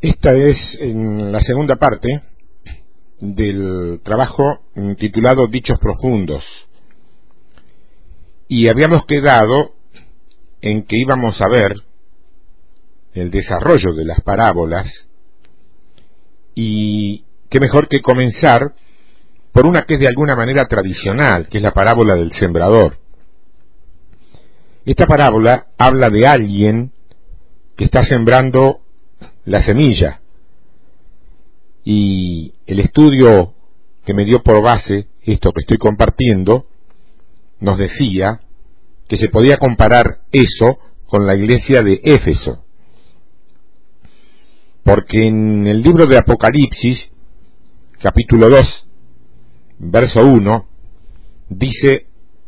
Esta es en la segunda parte del trabajo titulado Dichos Profundos. Y habíamos quedado en que íbamos a ver el desarrollo de las parábolas y qué mejor que comenzar por una que es de alguna manera tradicional, que es la parábola del sembrador. Esta parábola habla de alguien que está sembrando la semilla. Y el estudio que me dio por base esto que estoy compartiendo nos decía que se podía comparar eso con la iglesia de Éfeso. Porque en el libro de Apocalipsis, capítulo 2, verso 1, dice,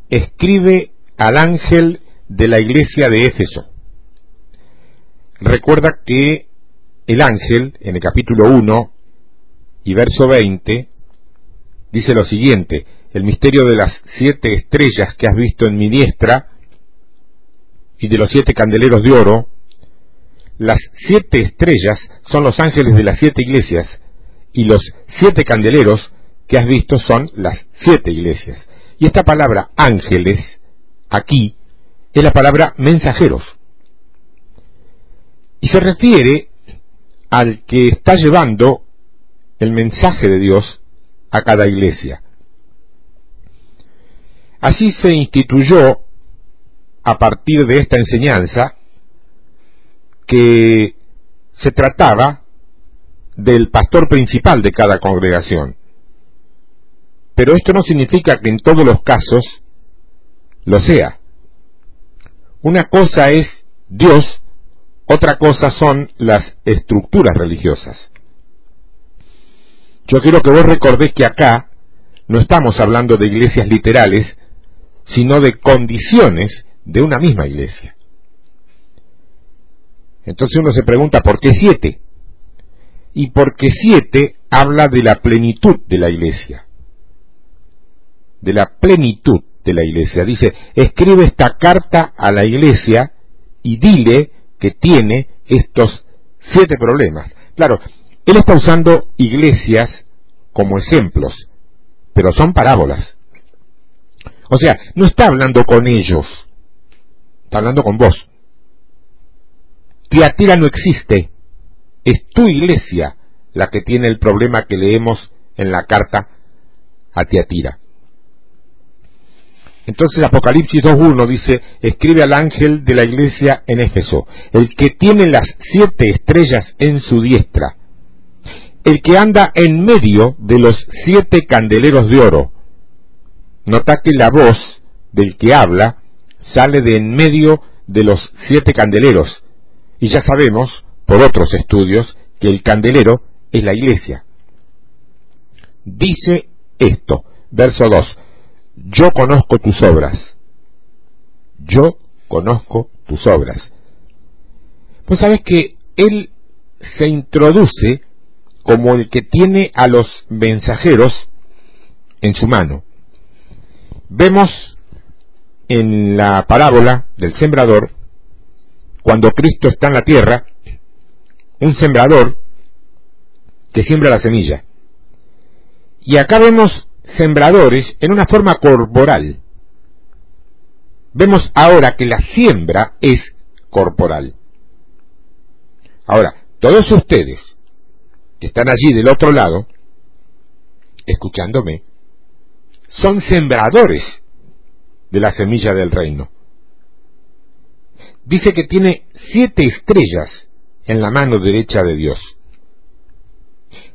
escribe al ángel de la iglesia de Éfeso. Recuerda que el ángel, en el capítulo 1 y verso 20, dice lo siguiente, el misterio de las siete estrellas que has visto en mi diestra y de los siete candeleros de oro, las siete estrellas son los ángeles de las siete iglesias y los siete candeleros que has visto son las siete iglesias. Y esta palabra ángeles aquí es la palabra mensajeros. Y se refiere al que está llevando el mensaje de Dios a cada iglesia. Así se instituyó a partir de esta enseñanza que se trataba del pastor principal de cada congregación. Pero esto no significa que en todos los casos lo sea. Una cosa es Dios otra cosa son las estructuras religiosas. Yo quiero que vos recordés que acá no estamos hablando de iglesias literales, sino de condiciones de una misma iglesia. Entonces uno se pregunta, ¿por qué siete? Y porque siete habla de la plenitud de la iglesia. De la plenitud de la iglesia. Dice, escribe esta carta a la iglesia y dile que tiene estos siete problemas. Claro, él está usando iglesias como ejemplos, pero son parábolas. O sea, no está hablando con ellos, está hablando con vos. Tiatira no existe, es tu iglesia la que tiene el problema que leemos en la carta a Tiatira. Entonces Apocalipsis 2.1 dice, escribe al ángel de la iglesia en Éfeso, el que tiene las siete estrellas en su diestra, el que anda en medio de los siete candeleros de oro. Nota que la voz del que habla sale de en medio de los siete candeleros, y ya sabemos, por otros estudios, que el candelero es la iglesia. Dice esto, verso 2, yo conozco tus obras. Yo conozco tus obras. Pues sabes que Él se introduce como el que tiene a los mensajeros en su mano. Vemos en la parábola del sembrador, cuando Cristo está en la tierra, un sembrador que siembra la semilla. Y acá vemos sembradores en una forma corporal. Vemos ahora que la siembra es corporal. Ahora, todos ustedes que están allí del otro lado, escuchándome, son sembradores de la semilla del reino. Dice que tiene siete estrellas en la mano derecha de Dios.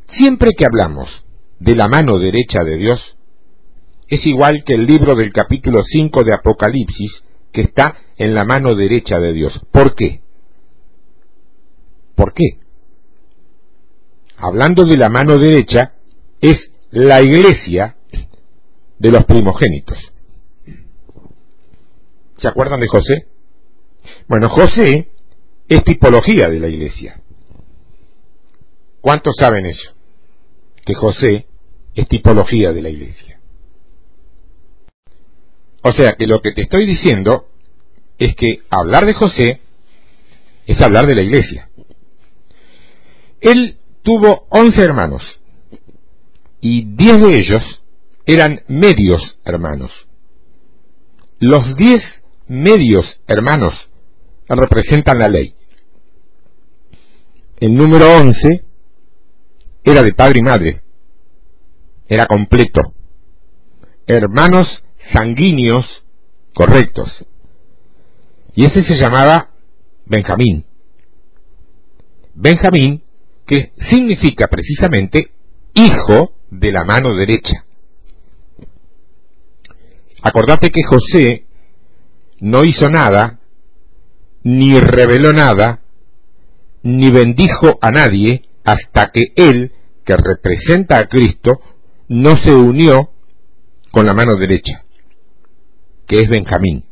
Siempre que hablamos de la mano derecha de Dios es igual que el libro del capítulo 5 de Apocalipsis que está en la mano derecha de Dios. ¿Por qué? ¿Por qué? Hablando de la mano derecha, es la iglesia de los primogénitos. ¿Se acuerdan de José? Bueno, José es tipología de la iglesia. ¿Cuántos saben eso? Que José es tipología de la iglesia. O sea que lo que te estoy diciendo es que hablar de José es hablar de la iglesia. Él tuvo once hermanos y diez de ellos eran medios hermanos. Los diez medios hermanos representan la ley. El número once era de padre y madre, era completo, hermanos sanguíneos correctos. Y ese se llamaba Benjamín. Benjamín, que significa precisamente hijo de la mano derecha. Acordate que José no hizo nada, ni reveló nada, ni bendijo a nadie hasta que él, que representa a Cristo, no se unió con la mano derecha, que es Benjamín.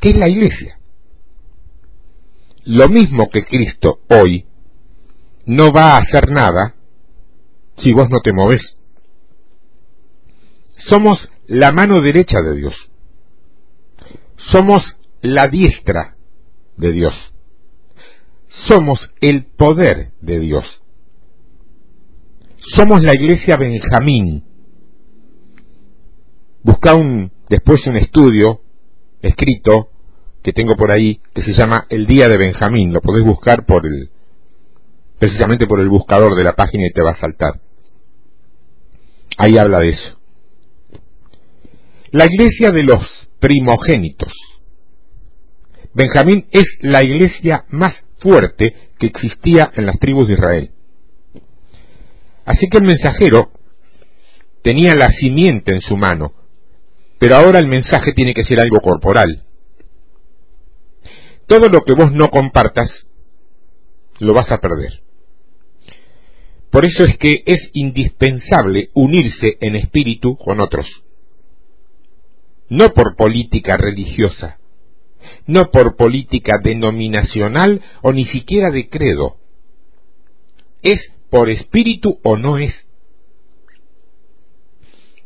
¿Qué es la iglesia? Lo mismo que Cristo hoy no va a hacer nada si vos no te moves. Somos la mano derecha de Dios. Somos la diestra de Dios. Somos el poder de Dios. Somos la iglesia Benjamín. Busca un, después un estudio escrito que tengo por ahí que se llama El Día de Benjamín. Lo podés buscar por el, precisamente por el buscador de la página y te va a saltar. Ahí habla de eso. La iglesia de los primogénitos. Benjamín es la iglesia más fuerte que existía en las tribus de Israel. Así que el mensajero tenía la simiente en su mano, pero ahora el mensaje tiene que ser algo corporal. Todo lo que vos no compartas, lo vas a perder. Por eso es que es indispensable unirse en espíritu con otros. No por política religiosa, no por política denominacional o ni siquiera de credo. Es por espíritu o no es.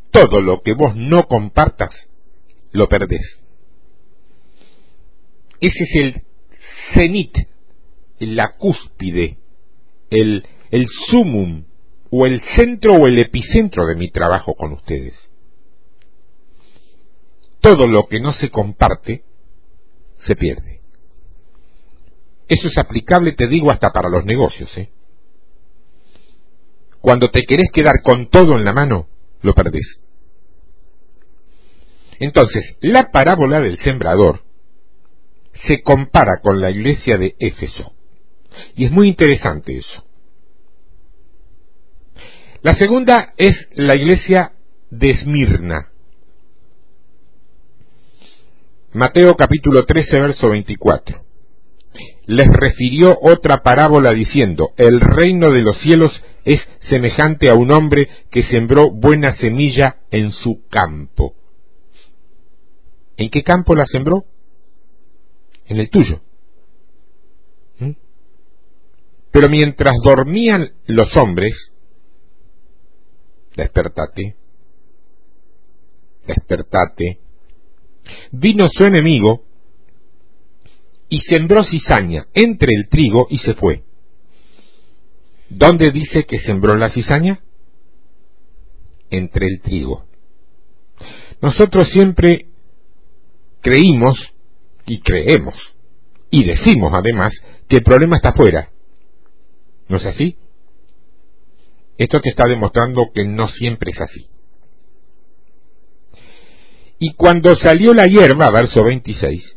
Todo lo que vos no compartas, lo perdés. Ese es el cenit, la cúspide, el, el sumum, o el centro o el epicentro de mi trabajo con ustedes. Todo lo que no se comparte, se pierde. Eso es aplicable, te digo, hasta para los negocios. ¿eh? Cuando te querés quedar con todo en la mano, lo perdés. Entonces, la parábola del sembrador se compara con la iglesia de Éfeso. Y es muy interesante eso. La segunda es la iglesia de Esmirna. Mateo capítulo 13, verso 24. Les refirió otra parábola diciendo, el reino de los cielos es semejante a un hombre que sembró buena semilla en su campo. ¿En qué campo la sembró? en el tuyo. ¿Mm? Pero mientras dormían los hombres, despertate, despertate, vino su enemigo y sembró cizaña entre el trigo y se fue. ¿Dónde dice que sembró la cizaña? Entre el trigo. Nosotros siempre creímos y creemos y decimos además que el problema está afuera. ¿No es así? Esto te está demostrando que no siempre es así. Y cuando salió la hierba, verso 26,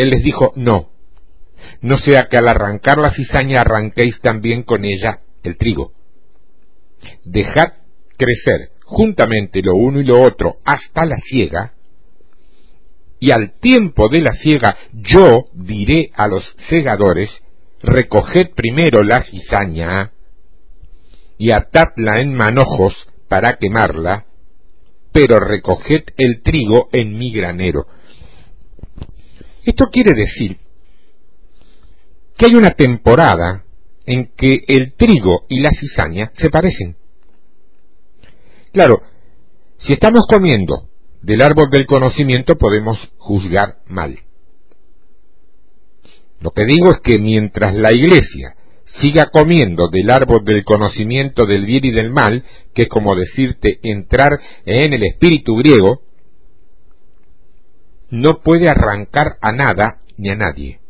Él les dijo, no, no sea que al arrancar la cizaña arranquéis también con ella el trigo. Dejad crecer juntamente lo uno y lo otro hasta la ciega, y al tiempo de la siega yo diré a los segadores, recoged primero la cizaña y atadla en manojos para quemarla, pero recoged el trigo en mi granero. Esto quiere decir que hay una temporada en que el trigo y la cizaña se parecen. Claro, si estamos comiendo del árbol del conocimiento podemos juzgar mal. Lo que digo es que mientras la iglesia siga comiendo del árbol del conocimiento del bien y del mal, que es como decirte entrar en el espíritu griego, no puede arrancar a nada ni a nadie.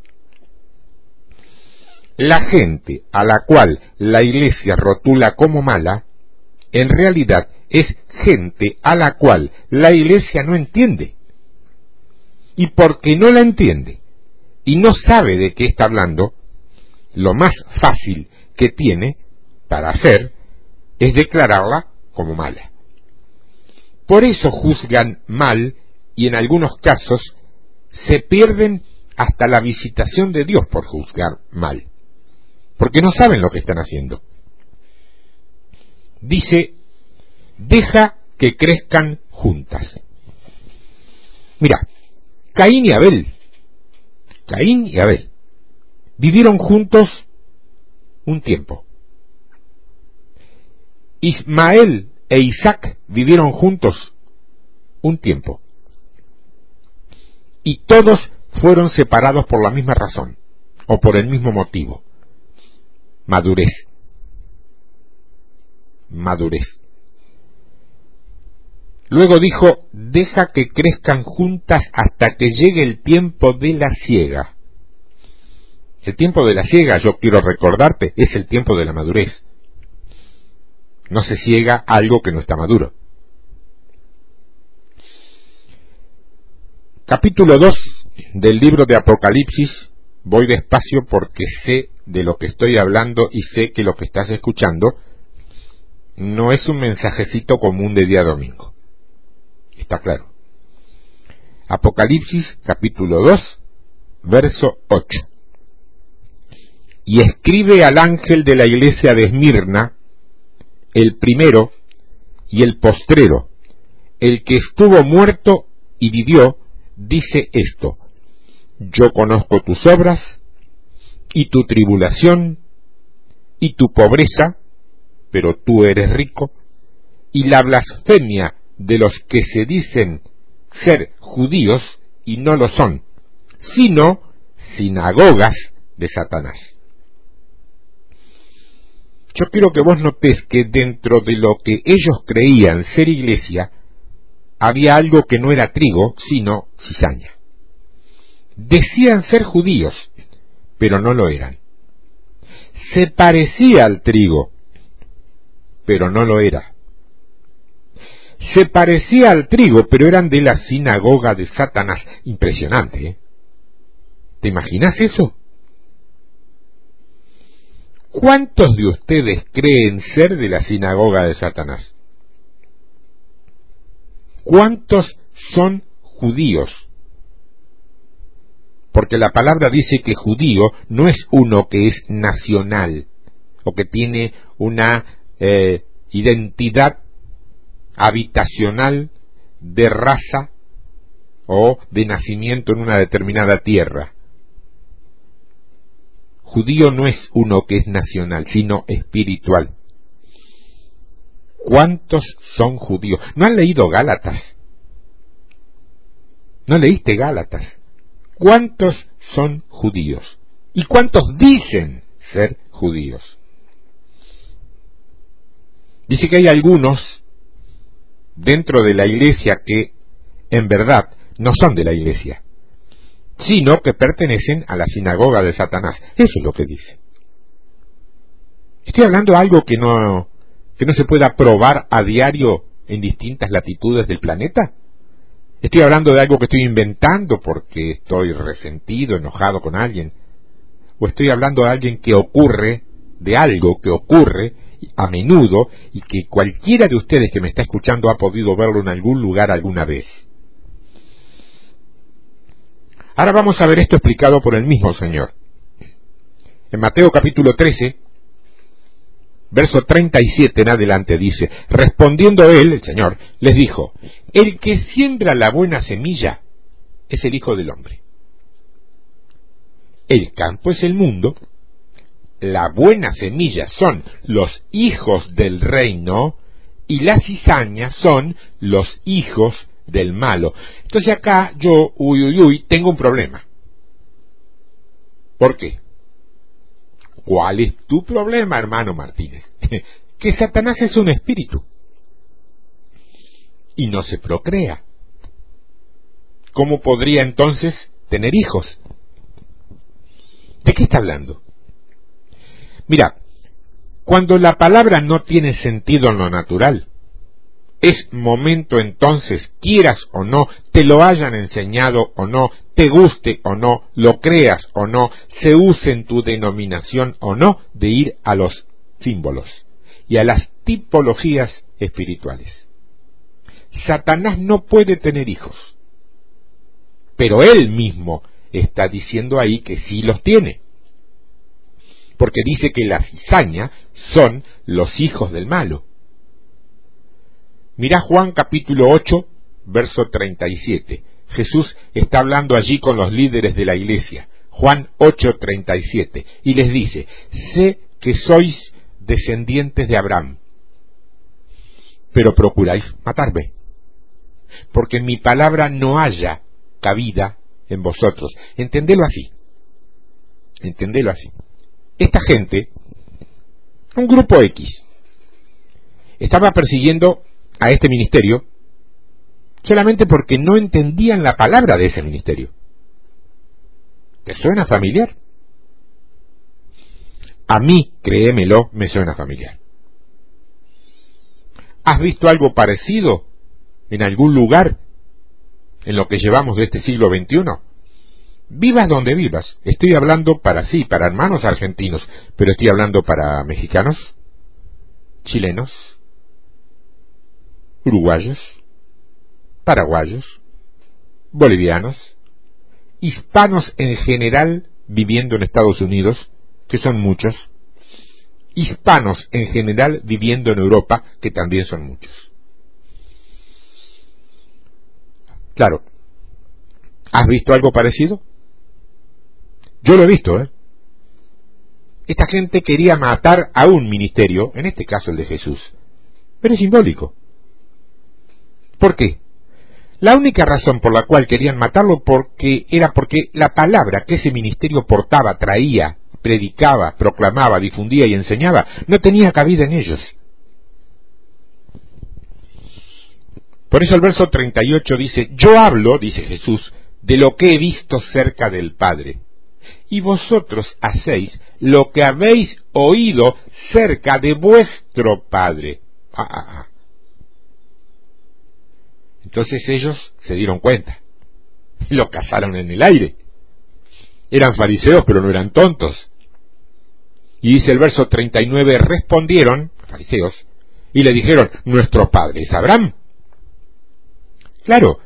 La gente a la cual la iglesia rotula como mala, en realidad es gente a la cual la iglesia no entiende. Y porque no la entiende y no sabe de qué está hablando, lo más fácil que tiene para hacer es declararla como mala. Por eso juzgan mal y en algunos casos se pierden hasta la visitación de Dios por juzgar mal, porque no saben lo que están haciendo. Dice, deja que crezcan juntas. Mira, Caín y Abel, Caín y Abel, Vivieron juntos un tiempo. Ismael e Isaac vivieron juntos un tiempo. Y todos fueron separados por la misma razón o por el mismo motivo. Madurez. Madurez. Luego dijo, deja que crezcan juntas hasta que llegue el tiempo de la ciega. El tiempo de la ciega, yo quiero recordarte, es el tiempo de la madurez. No se ciega algo que no está maduro. Capítulo 2 del libro de Apocalipsis. Voy despacio porque sé de lo que estoy hablando y sé que lo que estás escuchando no es un mensajecito común de día domingo. Está claro. Apocalipsis capítulo 2, verso 8 y escribe al ángel de la iglesia de Esmirna, el primero y el postrero, el que estuvo muerto y vivió, dice esto, yo conozco tus obras y tu tribulación y tu pobreza, pero tú eres rico, y la blasfemia de los que se dicen ser judíos y no lo son, sino sinagogas de Satanás. Yo quiero que vos notes que dentro de lo que ellos creían ser iglesia, había algo que no era trigo, sino cizaña. Decían ser judíos, pero no lo eran. Se parecía al trigo, pero no lo era. Se parecía al trigo, pero eran de la sinagoga de Satanás. Impresionante, ¿eh? ¿Te imaginas eso? ¿Cuántos de ustedes creen ser de la sinagoga de Satanás? ¿Cuántos son judíos? Porque la palabra dice que judío no es uno que es nacional o que tiene una eh, identidad habitacional de raza o de nacimiento en una determinada tierra. Judío no es uno que es nacional, sino espiritual. ¿Cuántos son judíos? ¿No han leído Gálatas? ¿No leíste Gálatas? ¿Cuántos son judíos? ¿Y cuántos dicen ser judíos? Dice que hay algunos dentro de la iglesia que en verdad no son de la iglesia sino que pertenecen a la sinagoga de Satanás. Eso es lo que dice. Estoy hablando de algo que no, que no se pueda probar a diario en distintas latitudes del planeta. Estoy hablando de algo que estoy inventando porque estoy resentido, enojado con alguien. O estoy hablando de alguien que ocurre, de algo que ocurre a menudo y que cualquiera de ustedes que me está escuchando ha podido verlo en algún lugar alguna vez. Ahora vamos a ver esto explicado por el mismo Señor. En Mateo capítulo 13, verso 37 en adelante dice, respondiendo él, el Señor, les dijo, el que siembra la buena semilla es el Hijo del Hombre. El campo es el mundo, la buena semilla son los hijos del reino y las cizañas son los hijos del malo. Entonces acá yo, uy, uy, uy, tengo un problema. ¿Por qué? ¿Cuál es tu problema, hermano Martínez? que Satanás es un espíritu y no se procrea. ¿Cómo podría entonces tener hijos? ¿De qué está hablando? Mira, cuando la palabra no tiene sentido en lo natural, es momento entonces, quieras o no, te lo hayan enseñado o no, te guste o no, lo creas o no, se use en tu denominación o no, de ir a los símbolos y a las tipologías espirituales. Satanás no puede tener hijos, pero él mismo está diciendo ahí que sí los tiene, porque dice que la cizaña son los hijos del malo. Mira Juan capítulo 8, verso 37. Jesús está hablando allí con los líderes de la iglesia. Juan 8, 37. Y les dice, sé que sois descendientes de Abraham, pero procuráis matarme, porque mi palabra no haya cabida en vosotros. Entendelo así. Entendelo así. Esta gente, un grupo X, estaba persiguiendo a este ministerio solamente porque no entendían la palabra de ese ministerio. ¿Te suena familiar? A mí, créemelo, me suena familiar. ¿Has visto algo parecido en algún lugar en lo que llevamos de este siglo XXI? Vivas donde vivas. Estoy hablando para sí, para hermanos argentinos, pero estoy hablando para mexicanos, chilenos, uruguayos, paraguayos, bolivianos, hispanos en general viviendo en Estados Unidos, que son muchos, hispanos en general viviendo en Europa, que también son muchos. Claro, ¿has visto algo parecido? Yo lo he visto, ¿eh? Esta gente quería matar a un ministerio, en este caso el de Jesús, pero es simbólico. ¿Por qué? La única razón por la cual querían matarlo porque era porque la palabra que ese ministerio portaba, traía, predicaba, proclamaba, difundía y enseñaba no tenía cabida en ellos. Por eso el verso 38 dice, yo hablo, dice Jesús, de lo que he visto cerca del Padre, y vosotros hacéis lo que habéis oído cerca de vuestro Padre. Ah, ah, ah. Entonces ellos se dieron cuenta lo cazaron en el aire. Eran fariseos, pero no eran tontos. Y dice el verso 39, respondieron, fariseos, y le dijeron, nuestro padre es Abraham. Claro,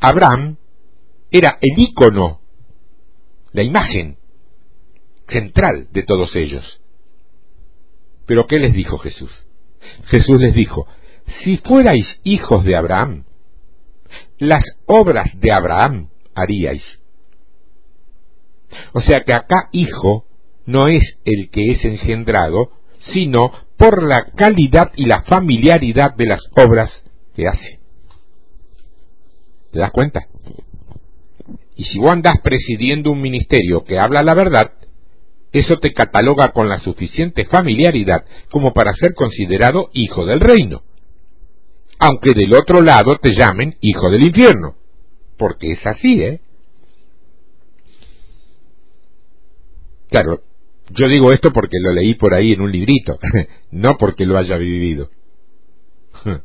Abraham era el ícono, la imagen central de todos ellos. Pero ¿qué les dijo Jesús? Jesús les dijo, si fuerais hijos de Abraham, las obras de Abraham haríais. O sea que acá hijo no es el que es engendrado, sino por la calidad y la familiaridad de las obras que hace. ¿Te das cuenta? Y si vos andás presidiendo un ministerio que habla la verdad, eso te cataloga con la suficiente familiaridad como para ser considerado hijo del reino aunque del otro lado te llamen hijo del infierno, porque es así, ¿eh? Claro, yo digo esto porque lo leí por ahí en un librito, no porque lo haya vivido.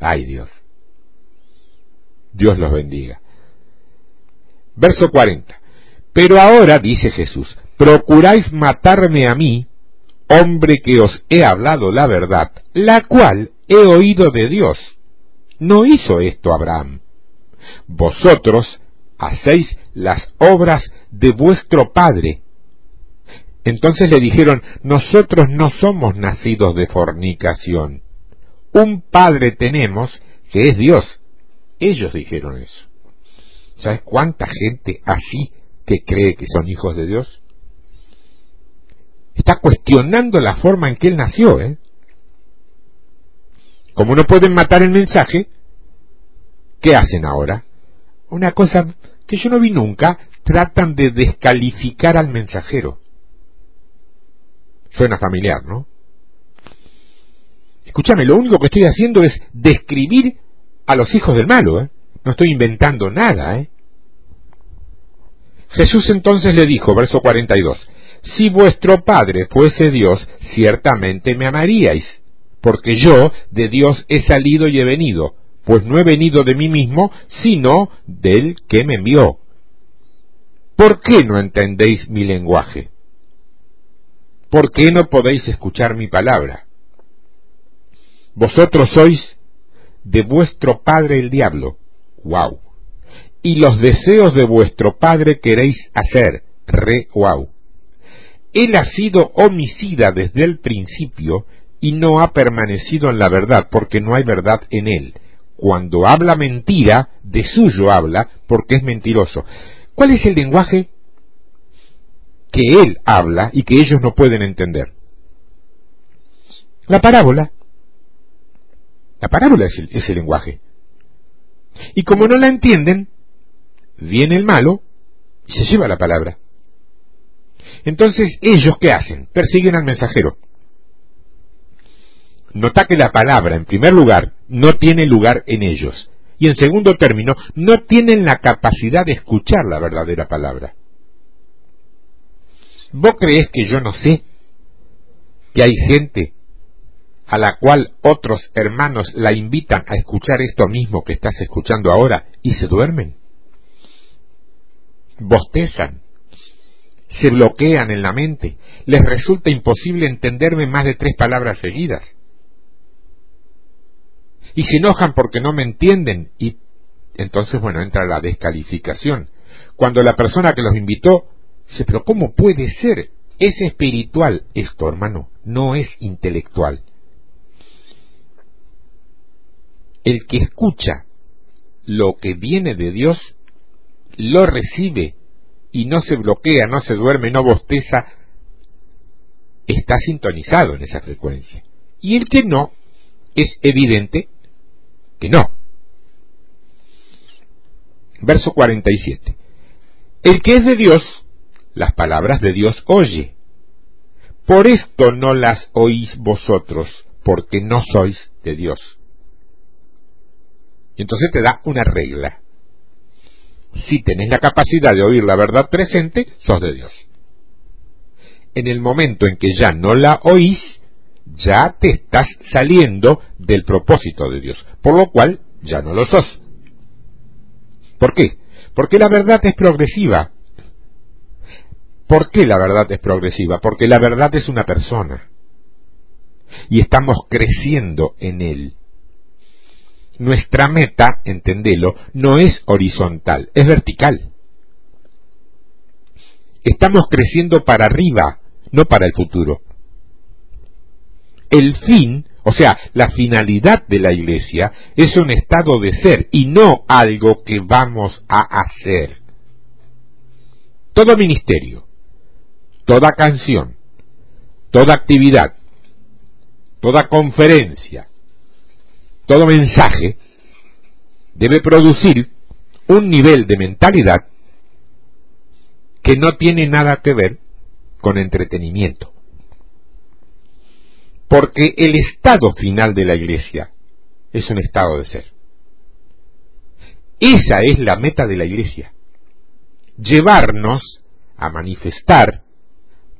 Ay Dios. Dios los bendiga. Verso 40. Pero ahora, dice Jesús, procuráis matarme a mí, hombre que os he hablado la verdad, la cual he oído de Dios. No hizo esto Abraham. Vosotros hacéis las obras de vuestro padre. Entonces le dijeron, nosotros no somos nacidos de fornicación. Un Padre tenemos que es Dios. Ellos dijeron eso. ¿Sabes cuánta gente así que cree que son hijos de Dios? Está cuestionando la forma en que él nació, ¿eh? Como no pueden matar el mensaje, ¿qué hacen ahora? Una cosa que yo no vi nunca, tratan de descalificar al mensajero. Suena familiar, ¿no? Escúchame, lo único que estoy haciendo es describir a los hijos del malo, ¿eh? No estoy inventando nada, ¿eh? Jesús entonces le dijo, verso 42, Si vuestro Padre fuese Dios, ciertamente me amaríais, porque yo de Dios he salido y he venido, pues no he venido de mí mismo, sino del que me envió. ¿Por qué no entendéis mi lenguaje? ¿Por qué no podéis escuchar mi palabra? Vosotros sois de vuestro padre el diablo. ¡Wow! Y los deseos de vuestro padre queréis hacer. Re wow. Él ha sido homicida desde el principio y no ha permanecido en la verdad, porque no hay verdad en él. Cuando habla mentira, de suyo habla, porque es mentiroso. ¿Cuál es el lenguaje que él habla y que ellos no pueden entender? La parábola. La parábola es el, lenguaje. Y como no la entienden, viene el malo y se lleva la palabra. Entonces, ellos qué hacen? Persiguen al mensajero. Nota que la palabra, en primer lugar, no tiene lugar en ellos. Y en segundo término, no tienen la capacidad de escuchar la verdadera palabra. ¿Vos crees que yo no sé que hay gente a la cual otros hermanos la invitan a escuchar esto mismo que estás escuchando ahora y se duermen? Bostezan, se bloquean en la mente, les resulta imposible entenderme más de tres palabras seguidas. Y se enojan porque no me entienden. Y entonces bueno entra la descalificación. Cuando la persona que los invitó dice pero cómo puede ser es espiritual esto hermano no es intelectual el que escucha lo que viene de Dios lo recibe y no se bloquea, no se duerme, no bosteza, está sintonizado en esa frecuencia. Y el que no, es evidente que no. Verso 47. El que es de Dios, las palabras de Dios oye. Por esto no las oís vosotros, porque no sois de Dios. Y entonces te da una regla. Si tenés la capacidad de oír la verdad presente, sos de Dios. En el momento en que ya no la oís, ya te estás saliendo del propósito de Dios, por lo cual ya no lo sos. ¿Por qué? Porque la verdad es progresiva. ¿Por qué la verdad es progresiva? Porque la verdad es una persona. Y estamos creciendo en él. Nuestra meta, entendelo, no es horizontal, es vertical. Estamos creciendo para arriba, no para el futuro el fin, o sea, la finalidad de la iglesia es un estado de ser y no algo que vamos a hacer. Todo ministerio, toda canción, toda actividad, toda conferencia, todo mensaje debe producir un nivel de mentalidad que no tiene nada que ver con entretenimiento. Porque el estado final de la iglesia es un estado de ser. Esa es la meta de la iglesia. Llevarnos a manifestar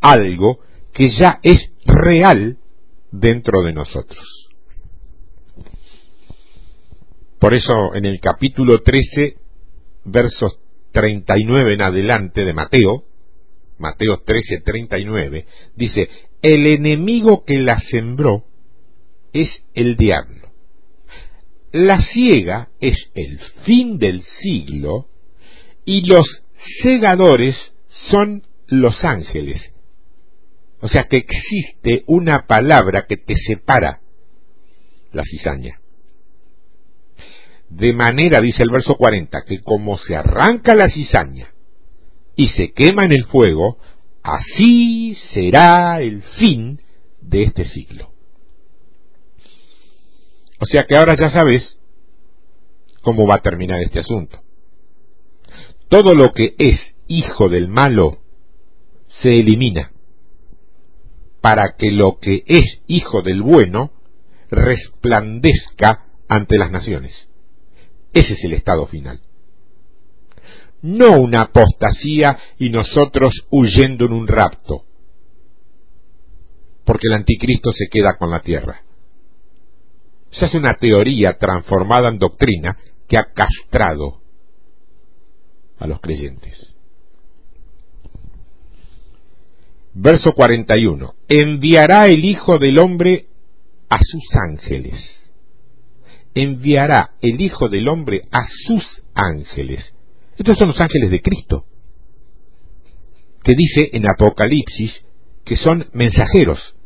algo que ya es real dentro de nosotros. Por eso en el capítulo 13, versos 39 en adelante de Mateo, Mateo 13, 39, dice, el enemigo que la sembró es el diablo. La ciega es el fin del siglo y los segadores son los ángeles. O sea que existe una palabra que te separa la cizaña. De manera, dice el verso 40, que como se arranca la cizaña y se quema en el fuego, así será el fin de este ciclo. O sea que ahora ya sabes cómo va a terminar este asunto. Todo lo que es hijo del malo se elimina para que lo que es hijo del bueno resplandezca ante las naciones. Ese es el estado final. No una apostasía y nosotros huyendo en un rapto, porque el anticristo se queda con la tierra. Se hace una teoría transformada en doctrina que ha castrado a los creyentes. Verso 41. Enviará el Hijo del Hombre a sus ángeles. Enviará el Hijo del Hombre a sus ángeles. Estos son los ángeles de Cristo, que dice en Apocalipsis que son mensajeros,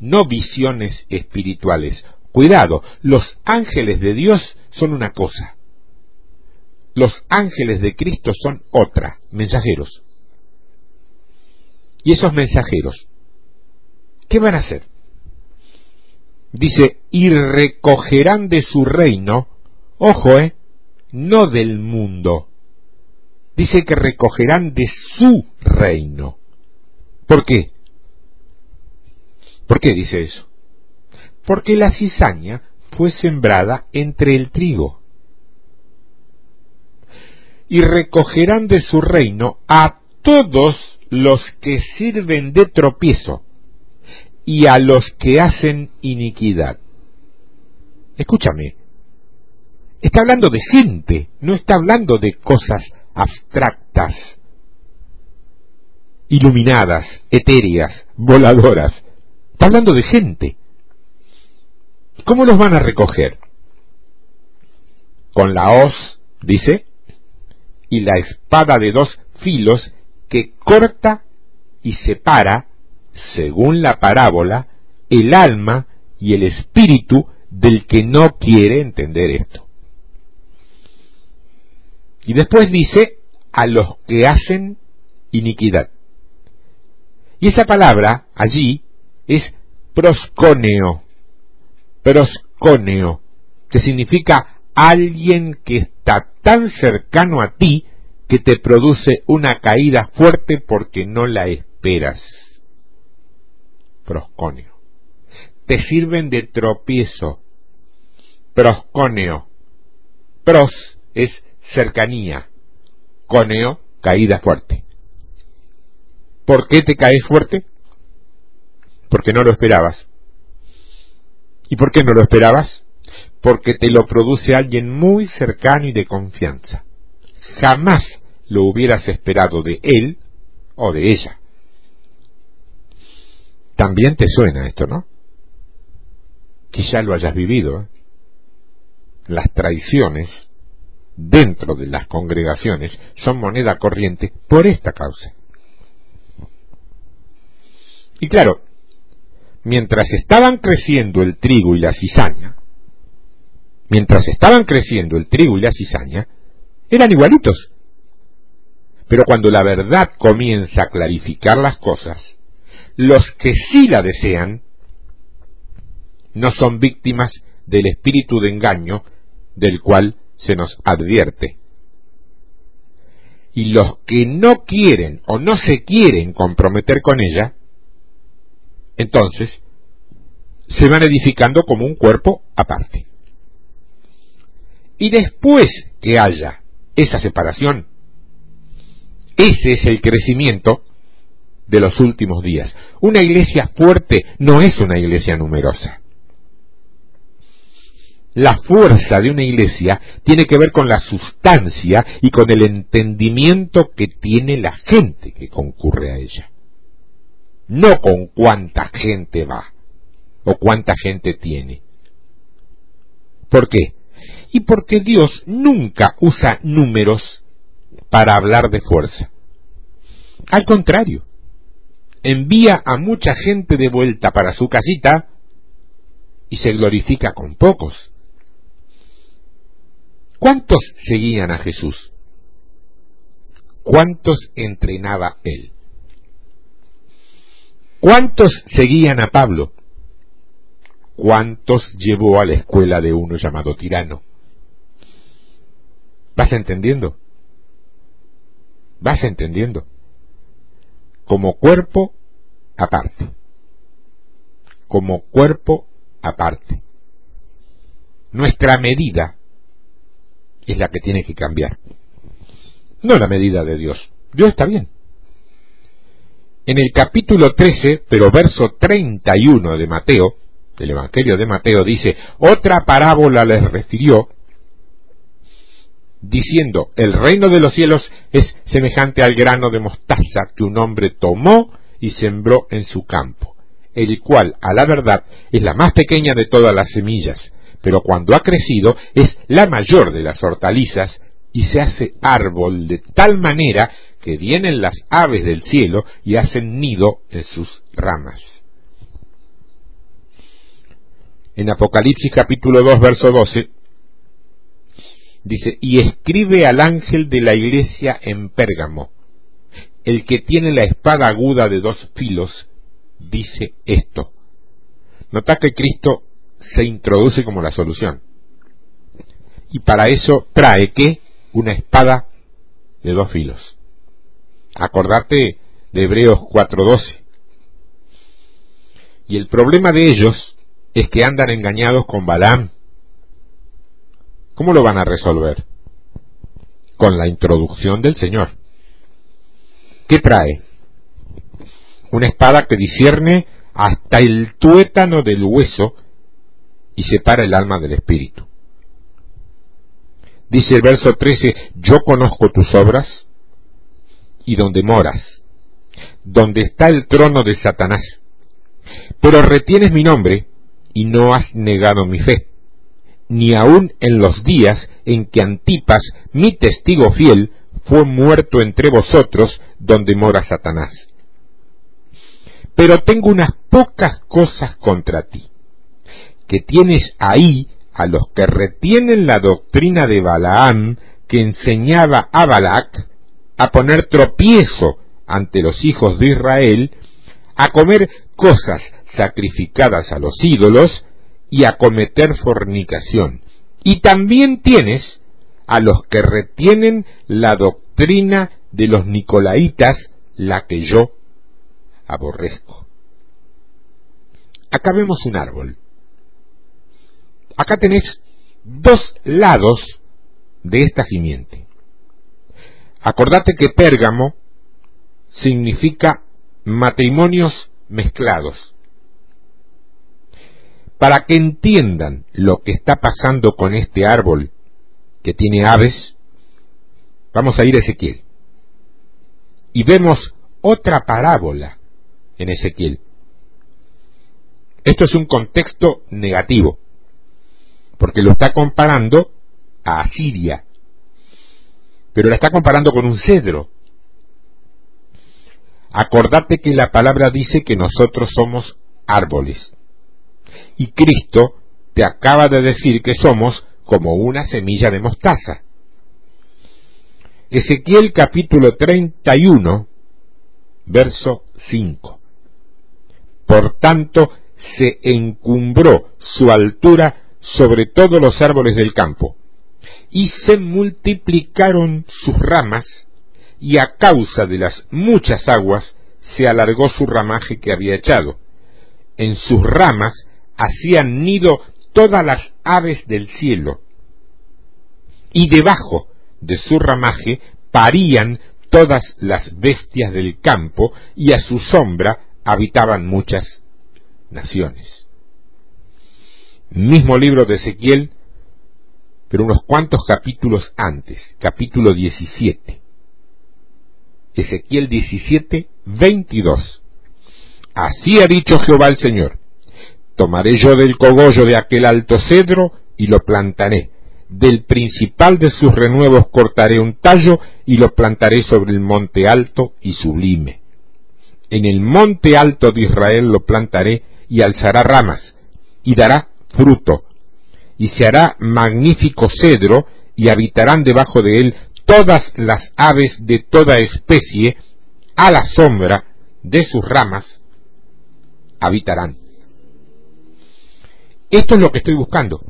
no visiones espirituales. Cuidado, los ángeles de Dios son una cosa, los ángeles de Cristo son otra, mensajeros. Y esos mensajeros, ¿qué van a hacer? Dice, y recogerán de su reino, ojo, eh, no del mundo. Dice que recogerán de su reino. ¿Por qué? ¿Por qué dice eso? Porque la cizaña fue sembrada entre el trigo. Y recogerán de su reino a todos los que sirven de tropiezo y a los que hacen iniquidad. Escúchame, está hablando de gente, no está hablando de cosas abstractas, iluminadas, etéreas, voladoras. Está hablando de gente. ¿Cómo los van a recoger? Con la hoz, dice, y la espada de dos filos que corta y separa, según la parábola, el alma y el espíritu del que no quiere entender esto. Y después dice a los que hacen iniquidad. Y esa palabra allí es proscóneo, proscóneo, que significa alguien que está tan cercano a ti que te produce una caída fuerte porque no la esperas. Prosconio. Te sirven de tropiezo. Prosconio. Pros es cercanía. Coneo, caída fuerte. ¿Por qué te caes fuerte? Porque no lo esperabas. ¿Y por qué no lo esperabas? Porque te lo produce alguien muy cercano y de confianza. Jamás lo hubieras esperado de él o de ella. También te suena esto, ¿no? Quizá lo hayas vivido. ¿eh? Las traiciones dentro de las congregaciones son moneda corriente por esta causa. Y claro, mientras estaban creciendo el trigo y la cizaña, mientras estaban creciendo el trigo y la cizaña, eran igualitos. Pero cuando la verdad comienza a clarificar las cosas, los que sí la desean no son víctimas del espíritu de engaño del cual se nos advierte. Y los que no quieren o no se quieren comprometer con ella, entonces se van edificando como un cuerpo aparte. Y después que haya esa separación, ese es el crecimiento de los últimos días. Una iglesia fuerte no es una iglesia numerosa. La fuerza de una iglesia tiene que ver con la sustancia y con el entendimiento que tiene la gente que concurre a ella. No con cuánta gente va o cuánta gente tiene. ¿Por qué? Y porque Dios nunca usa números para hablar de fuerza. Al contrario, envía a mucha gente de vuelta para su casita y se glorifica con pocos. ¿Cuántos seguían a Jesús? ¿Cuántos entrenaba él? ¿Cuántos seguían a Pablo? ¿Cuántos llevó a la escuela de uno llamado tirano? ¿Vas entendiendo? ¿Vas entendiendo? Como cuerpo aparte. Como cuerpo aparte. Nuestra medida es la que tiene que cambiar. No la medida de Dios. Dios está bien. En el capítulo 13, pero verso 31 de Mateo, del Evangelio de Mateo, dice, otra parábola les refirió, diciendo, el reino de los cielos es semejante al grano de mostaza que un hombre tomó y sembró en su campo, el cual, a la verdad, es la más pequeña de todas las semillas, pero cuando ha crecido es la mayor de las hortalizas y se hace árbol de tal manera que vienen las aves del cielo y hacen nido en sus ramas. En Apocalipsis capítulo 2 verso 12 dice, y escribe al ángel de la iglesia en Pérgamo, el que tiene la espada aguda de dos filos, dice esto. Nota que Cristo se introduce como la solución. Y para eso trae que una espada de dos filos. Acordate de Hebreos 4:12. Y el problema de ellos es que andan engañados con Balaam. ¿Cómo lo van a resolver? Con la introducción del Señor. ¿Qué trae? Una espada que discierne hasta el tuétano del hueso y separa el alma del espíritu. Dice el verso 13, yo conozco tus obras y donde moras, donde está el trono de Satanás, pero retienes mi nombre y no has negado mi fe, ni aun en los días en que Antipas, mi testigo fiel, fue muerto entre vosotros donde mora Satanás. Pero tengo unas pocas cosas contra ti que tienes ahí a los que retienen la doctrina de Balaam que enseñaba a Balac a poner tropiezo ante los hijos de Israel, a comer cosas sacrificadas a los ídolos y a cometer fornicación. Y también tienes a los que retienen la doctrina de los nicolaitas, la que yo aborrezco. Acá vemos un árbol acá tenés dos lados de esta simiente. Acordate que Pérgamo significa matrimonios mezclados. Para que entiendan lo que está pasando con este árbol que tiene aves, vamos a ir a Ezequiel. Y vemos otra parábola en Ezequiel. Esto es un contexto negativo porque lo está comparando a Asiria, pero la está comparando con un cedro. Acordate que la palabra dice que nosotros somos árboles, y Cristo te acaba de decir que somos como una semilla de mostaza. Ezequiel capítulo 31, verso 5. Por tanto, se encumbró su altura sobre todos los árboles del campo, y se multiplicaron sus ramas, y a causa de las muchas aguas se alargó su ramaje que había echado. En sus ramas hacían nido todas las aves del cielo, y debajo de su ramaje parían todas las bestias del campo, y a su sombra habitaban muchas naciones mismo libro de Ezequiel, pero unos cuantos capítulos antes, capítulo 17. Ezequiel 17, 22. Así ha dicho Jehová el Señor, tomaré yo del cogollo de aquel alto cedro y lo plantaré, del principal de sus renuevos cortaré un tallo y lo plantaré sobre el monte alto y sublime. En el monte alto de Israel lo plantaré y alzará ramas y dará fruto y se hará magnífico cedro y habitarán debajo de él todas las aves de toda especie a la sombra de sus ramas habitarán. Esto es lo que estoy buscando.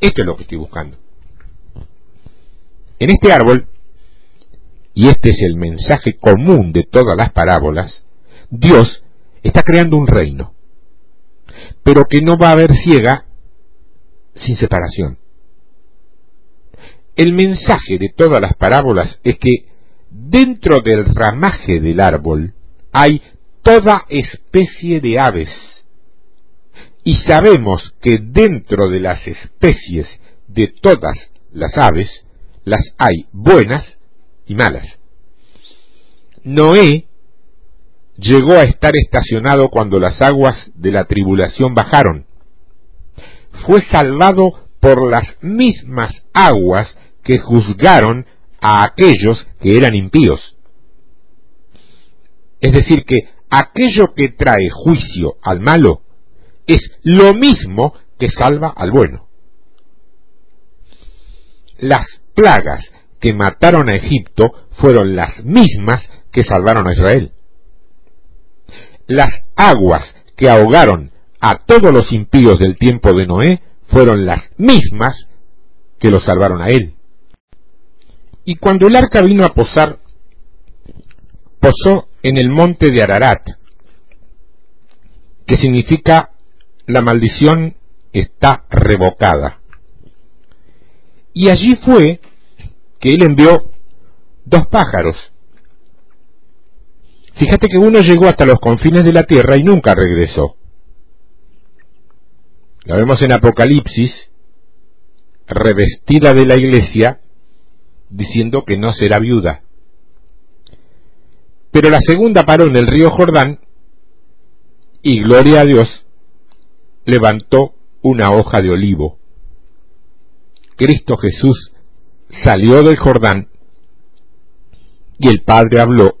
Esto es lo que estoy buscando. En este árbol, y este es el mensaje común de todas las parábolas, Dios está creando un reino, pero que no va a haber ciega sin separación. El mensaje de todas las parábolas es que dentro del ramaje del árbol hay toda especie de aves. Y sabemos que dentro de las especies de todas las aves las hay buenas y malas. Noé llegó a estar estacionado cuando las aguas de la tribulación bajaron. Fue salvado por las mismas aguas que juzgaron a aquellos que eran impíos. Es decir, que aquello que trae juicio al malo es lo mismo que salva al bueno. Las plagas que mataron a Egipto fueron las mismas que salvaron a Israel. Las aguas que ahogaron a todos los impíos del tiempo de Noé fueron las mismas que lo salvaron a él. Y cuando el arca vino a posar, posó en el monte de Ararat, que significa la maldición está revocada. Y allí fue que él envió dos pájaros. Fíjate que uno llegó hasta los confines de la tierra y nunca regresó. La vemos en Apocalipsis, revestida de la iglesia, diciendo que no será viuda. Pero la segunda paró en el río Jordán y, gloria a Dios, levantó una hoja de olivo. Cristo Jesús salió del Jordán y el Padre habló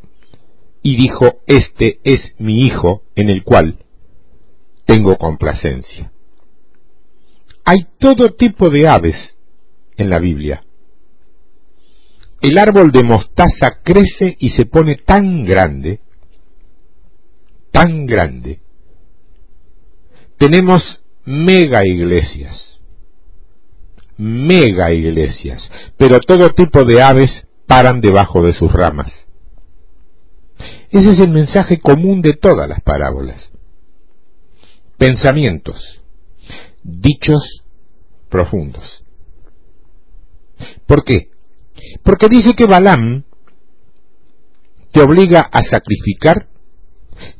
y dijo, Este es mi Hijo en el cual tengo complacencia. Hay todo tipo de aves en la Biblia. El árbol de mostaza crece y se pone tan grande, tan grande. Tenemos mega iglesias, mega iglesias, pero todo tipo de aves paran debajo de sus ramas. Ese es el mensaje común de todas las parábolas. Pensamientos, dichos profundos. ¿Por qué? Porque dice que Balaam te obliga a sacrificar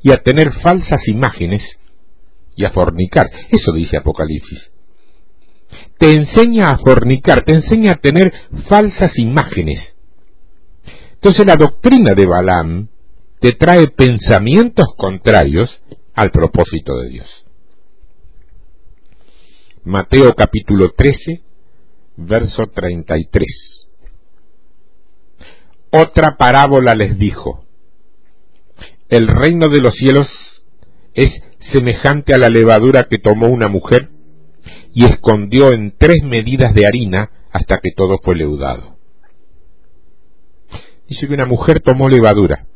y a tener falsas imágenes y a fornicar. Eso dice Apocalipsis. Te enseña a fornicar, te enseña a tener falsas imágenes. Entonces la doctrina de Balaam te trae pensamientos contrarios al propósito de Dios. Mateo capítulo 13, verso 33. Otra parábola les dijo, el reino de los cielos es semejante a la levadura que tomó una mujer y escondió en tres medidas de harina hasta que todo fue leudado. Dice que una mujer tomó levadura.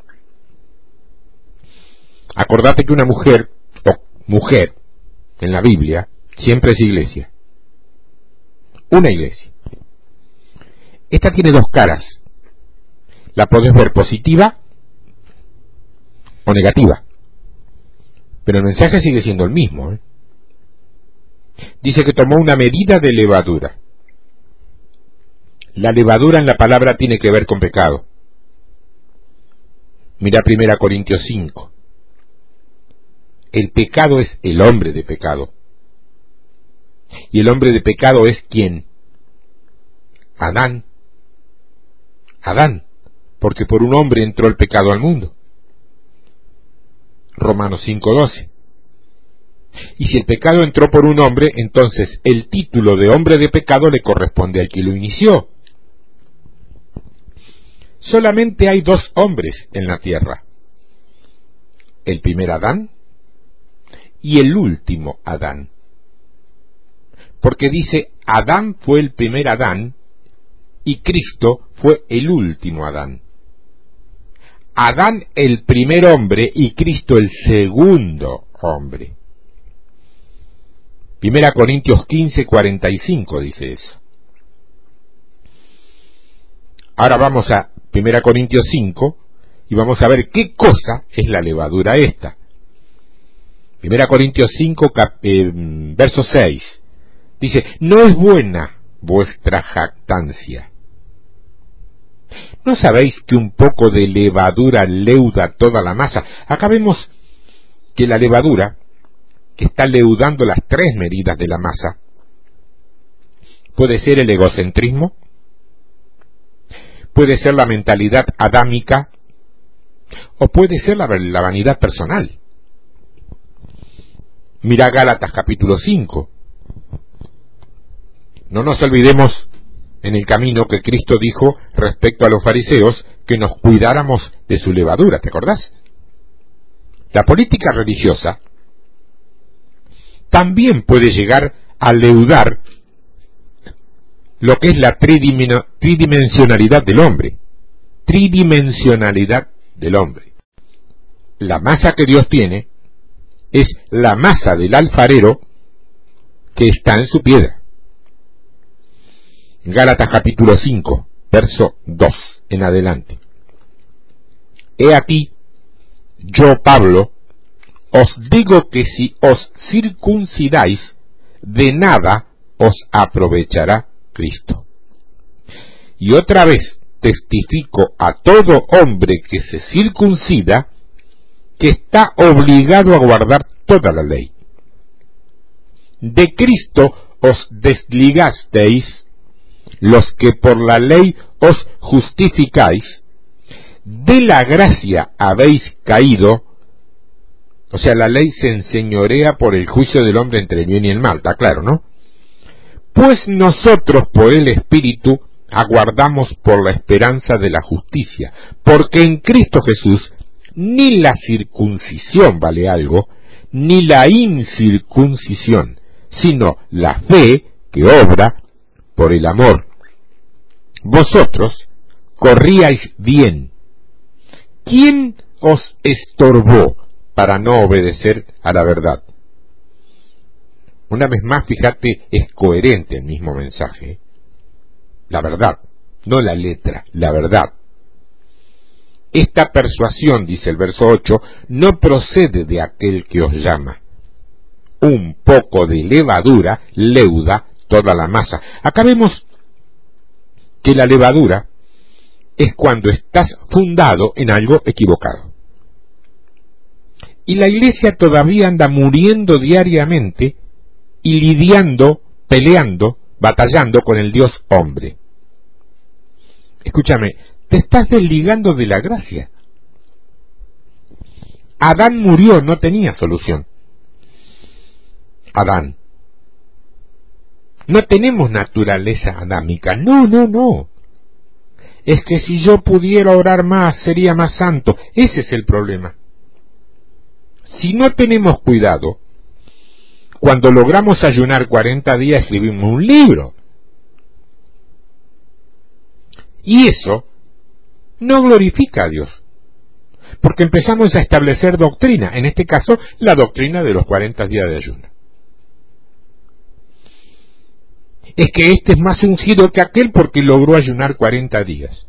Acordate que una mujer, o mujer, en la Biblia, siempre es iglesia. Una iglesia. Esta tiene dos caras. La podés ver positiva o negativa. Pero el mensaje sigue siendo el mismo. ¿eh? Dice que tomó una medida de levadura. La levadura en la palabra tiene que ver con pecado. Mira 1 Corintios 5. El pecado es el hombre de pecado. Y el hombre de pecado es quién? Adán. Adán, porque por un hombre entró el pecado al mundo. Romanos 5:12. Y si el pecado entró por un hombre, entonces el título de hombre de pecado le corresponde al que lo inició. Solamente hay dos hombres en la tierra, el primer Adán y el último Adán. Porque dice, Adán fue el primer Adán y Cristo fue el último Adán. Adán el primer hombre y Cristo el segundo hombre. Primera Corintios 15, 45 dice eso. Ahora vamos a Primera Corintios 5 y vamos a ver qué cosa es la levadura esta. Primera Corintios 5, eh, verso 6. Dice, no es buena vuestra jactancia. ¿No sabéis que un poco de levadura leuda toda la masa? Acá vemos que la levadura, que está leudando las tres medidas de la masa, puede ser el egocentrismo, puede ser la mentalidad adámica, o puede ser la, la vanidad personal. Mira Gálatas capítulo 5. No nos olvidemos en el camino que Cristo dijo respecto a los fariseos que nos cuidáramos de su levadura, ¿te acordás? La política religiosa también puede llegar a leudar lo que es la tridimensionalidad del hombre. Tridimensionalidad del hombre. La masa que Dios tiene es la masa del alfarero que está en su piedra. Gálatas capítulo 5, verso 2 en adelante. He aquí, yo Pablo, os digo que si os circuncidáis, de nada os aprovechará Cristo. Y otra vez testifico a todo hombre que se circuncida, que está obligado a guardar toda la ley. De Cristo os desligasteis los que por la ley os justificáis, de la gracia habéis caído, o sea, la ley se enseñorea por el juicio del hombre entre el bien y el mal, está claro, ¿no? Pues nosotros por el Espíritu aguardamos por la esperanza de la justicia, porque en Cristo Jesús ni la circuncisión vale algo, ni la incircuncisión, sino la fe que obra por el amor vosotros corríais bien. ¿Quién os estorbó para no obedecer a la verdad? Una vez más, fíjate, es coherente el mismo mensaje. La verdad, no la letra, la verdad. Esta persuasión, dice el verso 8, no procede de aquel que os llama. Un poco de levadura leuda toda la masa. Acá vemos que la levadura es cuando estás fundado en algo equivocado. Y la iglesia todavía anda muriendo diariamente y lidiando, peleando, batallando con el Dios hombre. Escúchame, te estás desligando de la gracia. Adán murió, no tenía solución. Adán, no tenemos naturaleza adámica. No, no, no. Es que si yo pudiera orar más, sería más santo. Ese es el problema. Si no tenemos cuidado, cuando logramos ayunar 40 días escribimos un libro. Y eso no glorifica a Dios. Porque empezamos a establecer doctrina, en este caso la doctrina de los 40 días de ayuno. Es que este es más ungido que aquel porque logró ayunar 40 días.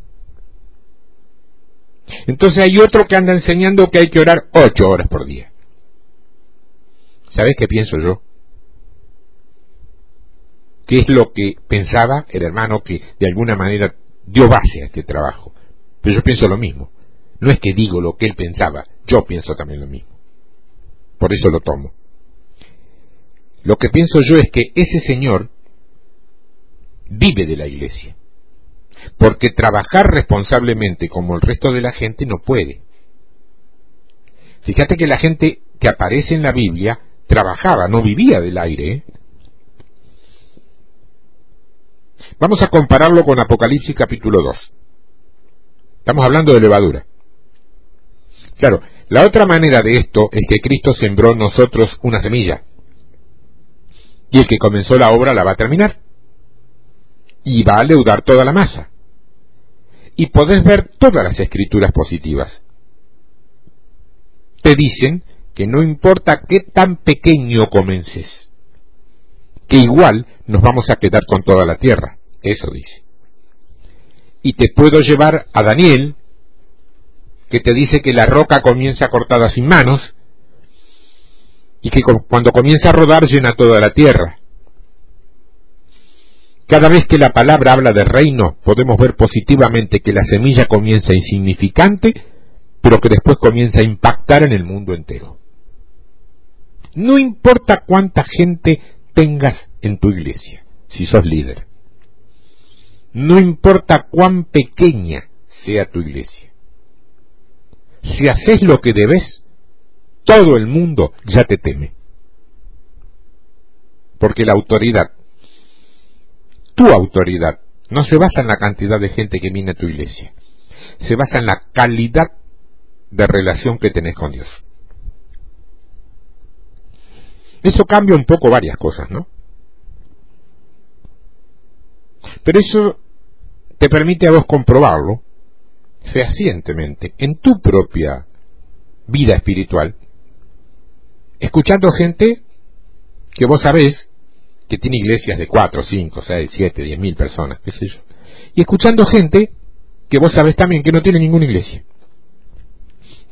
Entonces hay otro que anda enseñando que hay que orar 8 horas por día. ¿Sabes qué pienso yo? ¿Qué es lo que pensaba el hermano que de alguna manera dio base a este trabajo? Pero yo pienso lo mismo. No es que digo lo que él pensaba, yo pienso también lo mismo. Por eso lo tomo. Lo que pienso yo es que ese señor vive de la iglesia. Porque trabajar responsablemente como el resto de la gente no puede. Fíjate que la gente que aparece en la Biblia trabajaba, no vivía del aire. ¿eh? Vamos a compararlo con Apocalipsis capítulo 2. Estamos hablando de levadura. Claro, la otra manera de esto es que Cristo sembró nosotros una semilla. Y el que comenzó la obra la va a terminar. Y va a leudar toda la masa. Y podés ver todas las escrituras positivas. Te dicen que no importa qué tan pequeño comences, que igual nos vamos a quedar con toda la tierra. Eso dice. Y te puedo llevar a Daniel, que te dice que la roca comienza cortada sin manos y que cuando comienza a rodar llena toda la tierra. Cada vez que la palabra habla de reino, podemos ver positivamente que la semilla comienza insignificante, pero que después comienza a impactar en el mundo entero. No importa cuánta gente tengas en tu iglesia, si sos líder. No importa cuán pequeña sea tu iglesia si haces lo que debes, todo el mundo ya te teme. Porque la autoridad, tu autoridad, no se basa en la cantidad de gente que viene a tu iglesia, se basa en la calidad de relación que tenés con Dios. Eso cambia un poco varias cosas, ¿no? Pero eso te permite a vos comprobarlo fehacientemente en tu propia vida espiritual, escuchando gente que vos sabés que tiene iglesias de 4, 5, 6, 7, 10 mil personas, qué sé yo, y escuchando gente que vos sabés también que no tiene ninguna iglesia,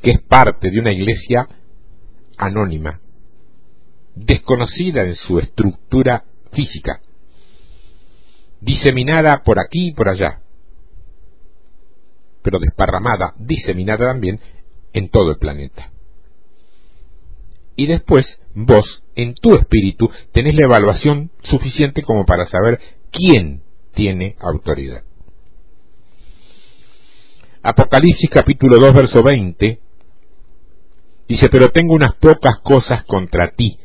que es parte de una iglesia anónima, desconocida en su estructura física, diseminada por aquí y por allá, pero desparramada, diseminada también en todo el planeta. Y después vos, en tu espíritu, tenés la evaluación suficiente como para saber quién tiene autoridad. Apocalipsis capítulo 2 verso 20 dice, pero tengo unas pocas cosas contra ti,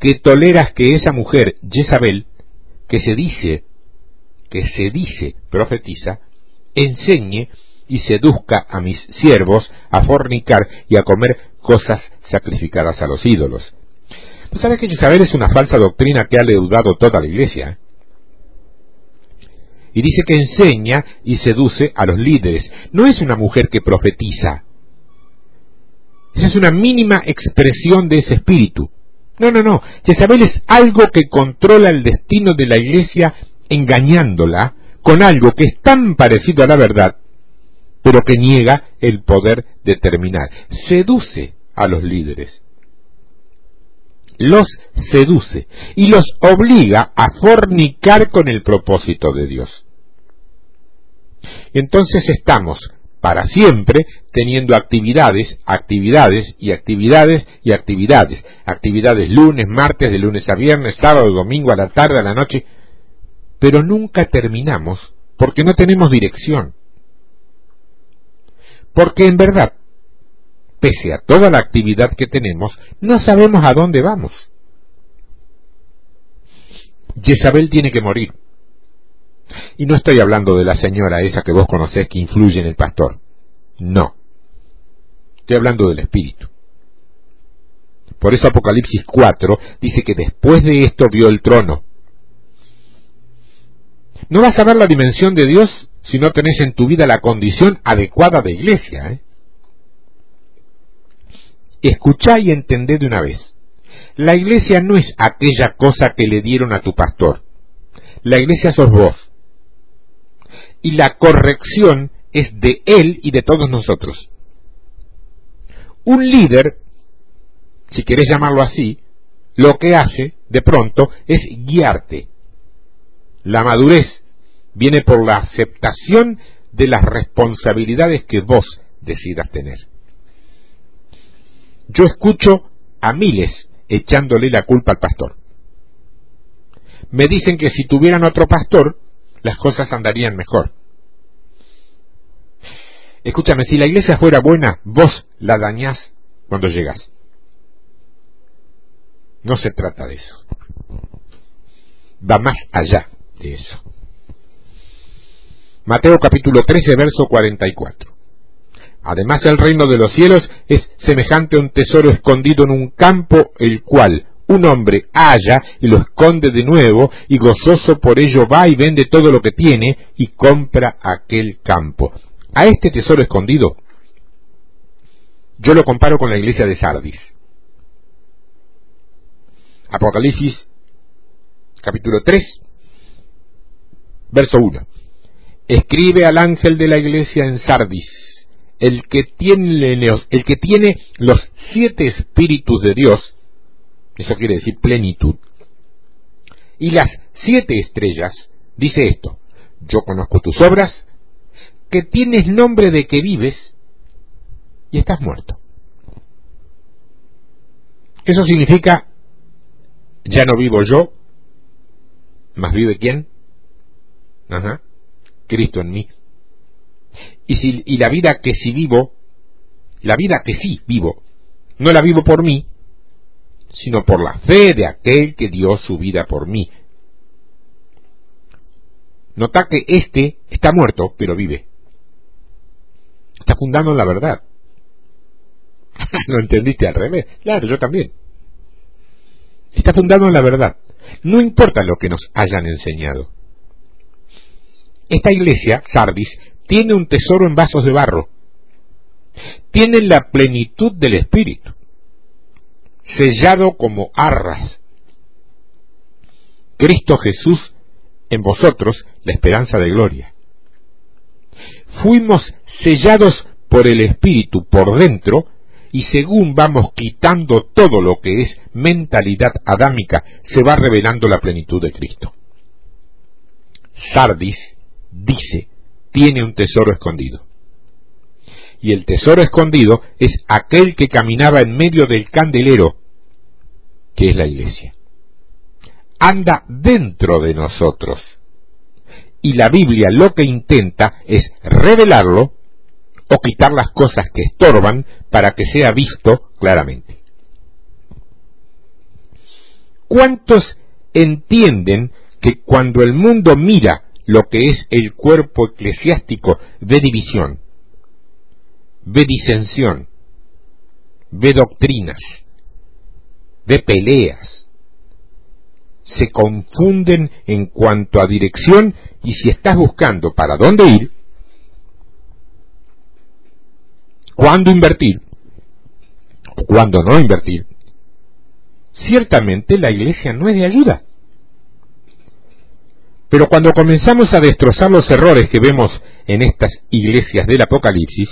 que toleras que esa mujer, Jezabel, que se dice, que se dice, profetiza, enseñe y seduzca a mis siervos a fornicar y a comer cosas sacrificadas a los ídolos. Pues sabes que Isabel es una falsa doctrina que ha leudado toda la iglesia. ¿eh? Y dice que enseña y seduce a los líderes. No es una mujer que profetiza. Esa es una mínima expresión de ese espíritu. No, no, no. Jezabel es algo que controla el destino de la iglesia engañándola con algo que es tan parecido a la verdad pero que niega el poder determinar. Seduce a los líderes. Los seduce y los obliga a fornicar con el propósito de Dios. Entonces estamos para siempre teniendo actividades, actividades y actividades y actividades. Actividades lunes, martes, de lunes a viernes, sábado, domingo, a la tarde, a la noche. Pero nunca terminamos porque no tenemos dirección. Porque en verdad, pese a toda la actividad que tenemos, no sabemos a dónde vamos. Jezabel tiene que morir. Y no estoy hablando de la señora esa que vos conocés que influye en el pastor. No. Estoy hablando del Espíritu. Por eso Apocalipsis 4 dice que después de esto vio el trono. No vas a ver la dimensión de Dios si no tenés en tu vida la condición adecuada de iglesia. ¿eh? Escuchá y entendé de una vez. La iglesia no es aquella cosa que le dieron a tu pastor. La iglesia sos vos. Y la corrección es de él y de todos nosotros. Un líder, si querés llamarlo así, lo que hace, de pronto, es guiarte. La madurez viene por la aceptación de las responsabilidades que vos decidas tener. Yo escucho a miles echándole la culpa al pastor. Me dicen que si tuvieran otro pastor, las cosas andarían mejor. Escúchame, si la iglesia fuera buena, vos la dañás cuando llegas. No se trata de eso. Va más allá de eso. Mateo capítulo 13, verso 44. Además el reino de los cielos es semejante a un tesoro escondido en un campo, el cual un hombre halla y lo esconde de nuevo, y gozoso por ello va y vende todo lo que tiene y compra aquel campo. A este tesoro escondido yo lo comparo con la iglesia de Sardis. Apocalipsis capítulo 3, verso 1. Escribe al ángel de la iglesia en Sardis, el que tiene, los siete espíritus de Dios, eso quiere decir plenitud, y las siete estrellas, dice esto, yo conozco tus obras, que tienes nombre de que vives y estás muerto. Eso significa, ya no vivo yo, más vive quién? Ajá, Cristo en mí. Y, si, y la vida que sí vivo, la vida que sí vivo, no la vivo por mí, sino por la fe de aquel que dio su vida por mí. Nota que éste está muerto, pero vive. Está fundando en la verdad. ¿Lo entendiste al revés? Claro, yo también. Está fundado en la verdad. No importa lo que nos hayan enseñado. Esta iglesia, Sardis, tiene un tesoro en vasos de barro. Tiene la plenitud del Espíritu, sellado como arras. Cristo Jesús en vosotros, la esperanza de gloria. Fuimos sellados por el Espíritu por dentro y según vamos quitando todo lo que es mentalidad adámica, se va revelando la plenitud de Cristo. Sardis dice, tiene un tesoro escondido. Y el tesoro escondido es aquel que caminaba en medio del candelero, que es la iglesia. Anda dentro de nosotros. Y la Biblia lo que intenta es revelarlo o quitar las cosas que estorban para que sea visto claramente. ¿Cuántos entienden que cuando el mundo mira lo que es el cuerpo eclesiástico ve división, ve disensión, ve doctrinas, ve peleas, se confunden en cuanto a dirección y si estás buscando para dónde ir, cuándo invertir o cuándo no invertir, ciertamente la iglesia no es de ayuda. Pero cuando comenzamos a destrozar los errores que vemos en estas iglesias del Apocalipsis,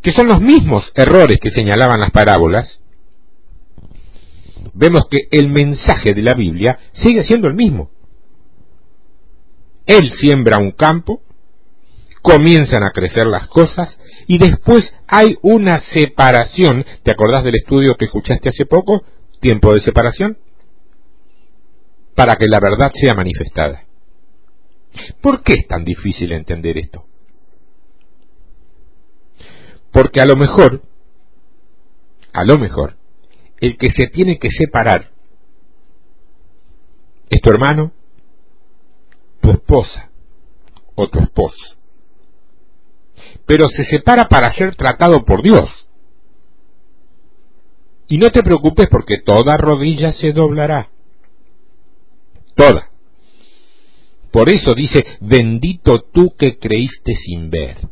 que son los mismos errores que señalaban las parábolas, vemos que el mensaje de la Biblia sigue siendo el mismo. Él siembra un campo, comienzan a crecer las cosas y después hay una separación. ¿Te acordás del estudio que escuchaste hace poco? Tiempo de separación. Para que la verdad sea manifestada. ¿Por qué es tan difícil entender esto? Porque a lo mejor, a lo mejor, el que se tiene que separar es tu hermano, tu esposa o tu esposo pero se separa para ser tratado por Dios. Y no te preocupes porque toda rodilla se doblará. Toda. Por eso dice, bendito tú que creíste sin ver.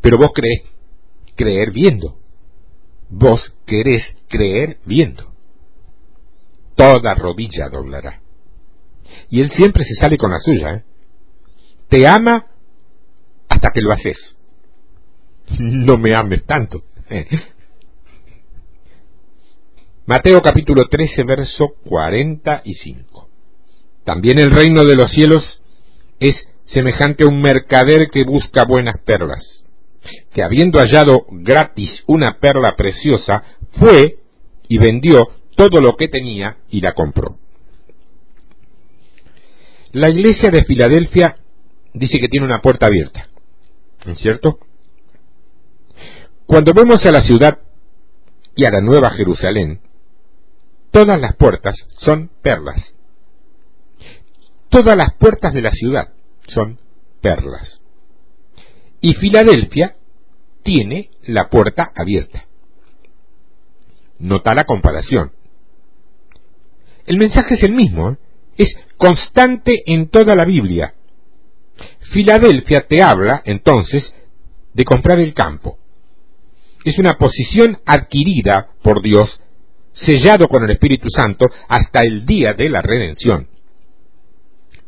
Pero vos crees creer viendo. Vos querés creer viendo. Toda rodilla doblará. Y él siempre se sale con la suya, ¿eh? te ama hasta que lo haces. No me ames tanto. Mateo capítulo 13, verso 45. También el reino de los cielos es semejante a un mercader que busca buenas perlas, que habiendo hallado gratis una perla preciosa, fue y vendió todo lo que tenía y la compró. La iglesia de Filadelfia dice que tiene una puerta abierta. ¿Es cierto? Cuando vemos a la ciudad y a la nueva Jerusalén, todas las puertas son perlas. Todas las puertas de la ciudad son perlas. Y Filadelfia tiene la puerta abierta. Nota la comparación. El mensaje es el mismo, ¿eh? es constante en toda la Biblia. Filadelfia te habla, entonces, de comprar el campo. Es una posición adquirida por Dios, sellado con el Espíritu Santo hasta el día de la redención.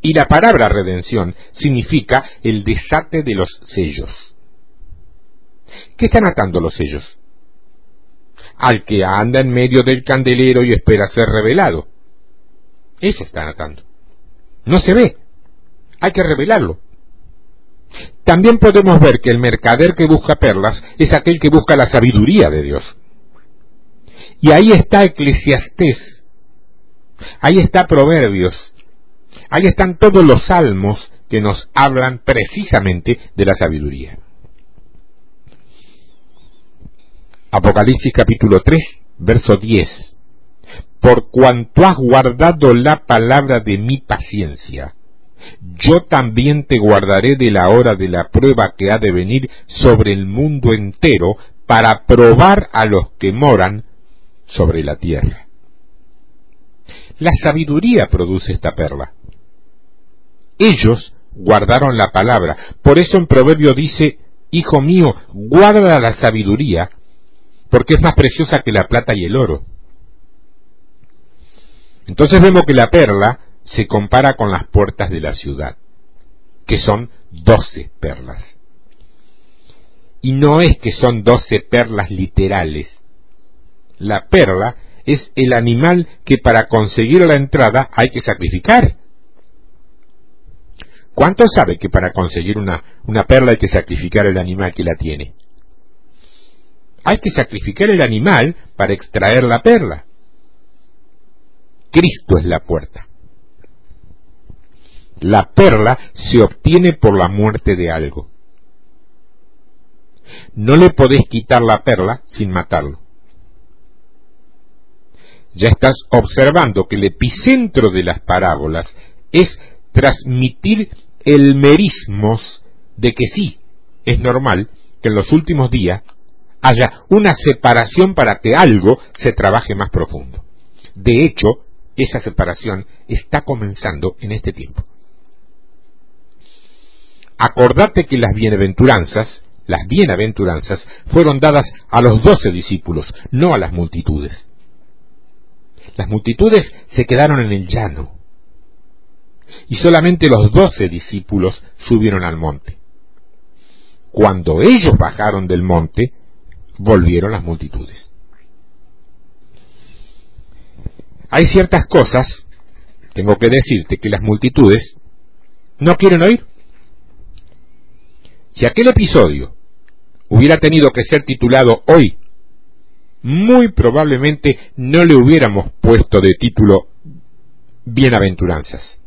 Y la palabra redención significa el desate de los sellos. ¿Qué están atando los sellos? Al que anda en medio del candelero y espera ser revelado. Eso están atando. No se ve. Hay que revelarlo. También podemos ver que el mercader que busca perlas es aquel que busca la sabiduría de Dios. Y ahí está Eclesiastés. Ahí está Proverbios. Ahí están todos los salmos que nos hablan precisamente de la sabiduría. Apocalipsis capítulo 3, verso 10. Por cuanto has guardado la palabra de mi paciencia, yo también te guardaré de la hora de la prueba que ha de venir sobre el mundo entero para probar a los que moran sobre la tierra. La sabiduría produce esta perla. Ellos guardaron la palabra. Por eso en Proverbio dice, Hijo mío, guarda la sabiduría, porque es más preciosa que la plata y el oro. Entonces vemos que la perla se compara con las puertas de la ciudad, que son doce perlas. Y no es que son doce perlas literales. La perla es el animal que para conseguir la entrada hay que sacrificar. ¿Cuánto sabe que para conseguir una, una perla hay que sacrificar el animal que la tiene? Hay que sacrificar el animal para extraer la perla. Cristo es la puerta. La perla se obtiene por la muerte de algo. No le podés quitar la perla sin matarlo. Ya estás observando que el epicentro de las parábolas es transmitir el merismos de que sí, es normal que en los últimos días haya una separación para que algo se trabaje más profundo. De hecho, esa separación está comenzando en este tiempo. Acordate que las bienaventuranzas, las bienaventuranzas, fueron dadas a los doce discípulos, no a las multitudes. Las multitudes se quedaron en el llano, y solamente los doce discípulos subieron al monte. Cuando ellos bajaron del monte, volvieron las multitudes. Hay ciertas cosas, tengo que decirte, que las multitudes no quieren oír. Si aquel episodio hubiera tenido que ser titulado hoy, muy probablemente no le hubiéramos puesto de título Bienaventuranzas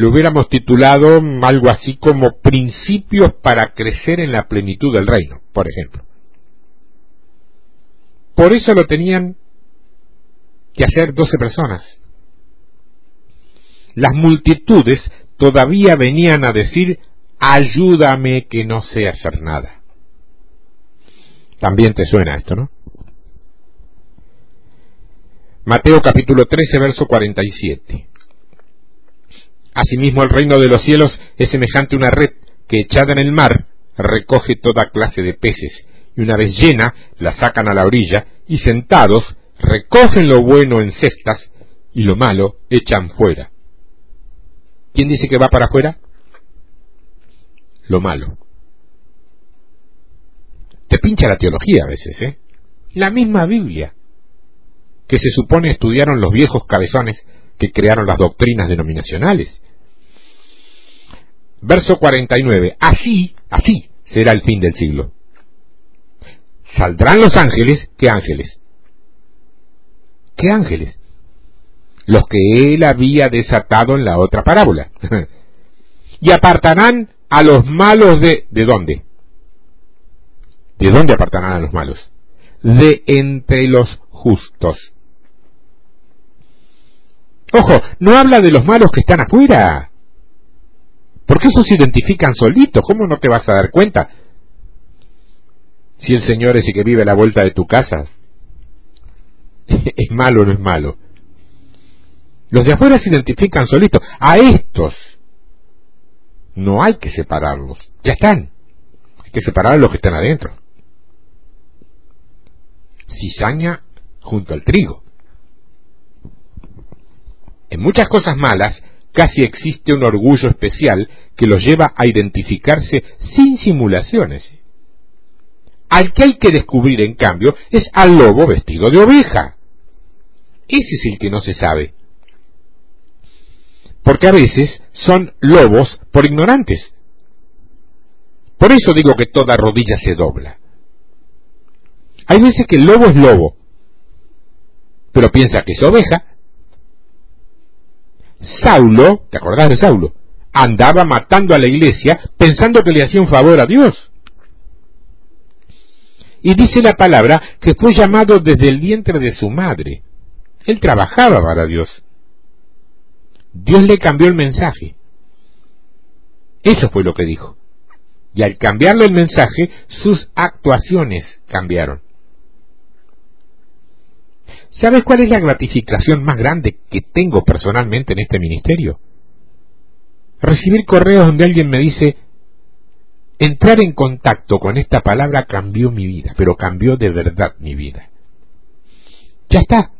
lo hubiéramos titulado algo así como Principios para crecer en la plenitud del reino, por ejemplo. Por eso lo tenían que hacer doce personas. Las multitudes todavía venían a decir, ayúdame que no sé hacer nada. También te suena esto, ¿no? Mateo capítulo 13, verso 47. Asimismo el reino de los cielos es semejante a una red que echada en el mar recoge toda clase de peces, y una vez llena la sacan a la orilla, y sentados recogen lo bueno en cestas, y lo malo echan fuera. ¿Quién dice que va para afuera? Lo malo. Te pincha la teología a veces, ¿eh? La misma Biblia, que se supone estudiaron los viejos cabezones que crearon las doctrinas denominacionales. Verso 49. Así, así será el fin del siglo. Saldrán los ángeles, ¿qué ángeles? ¿Qué ángeles? Los que él había desatado en la otra parábola. y apartarán a los malos de... ¿De dónde? ¿De dónde apartarán a los malos? De entre los justos. Ojo, no habla de los malos que están afuera. Porque esos se identifican solitos, ¿cómo no te vas a dar cuenta? Si el Señor es el que vive a la vuelta de tu casa, ¿es malo o no es malo? Los de afuera se identifican solitos. A estos no hay que separarlos. Ya están. Hay que separar a los que están adentro. Cizaña junto al trigo. En muchas cosas malas casi existe un orgullo especial que los lleva a identificarse sin simulaciones. Al que hay que descubrir, en cambio, es al lobo vestido de oveja. Ese es el que no se sabe. Porque a veces son lobos por ignorantes. Por eso digo que toda rodilla se dobla. Hay veces que el lobo es lobo, pero piensa que es oveja. Saulo, ¿te acordás de Saulo? Andaba matando a la iglesia pensando que le hacía un favor a Dios. Y dice la palabra que fue llamado desde el vientre de su madre. Él trabajaba para Dios. Dios le cambió el mensaje. Eso fue lo que dijo. Y al cambiarle el mensaje, sus actuaciones cambiaron. ¿Sabes cuál es la gratificación más grande que tengo personalmente en este ministerio? Recibir correos donde alguien me dice, entrar en contacto con esta palabra cambió mi vida, pero cambió de verdad mi vida. Ya está.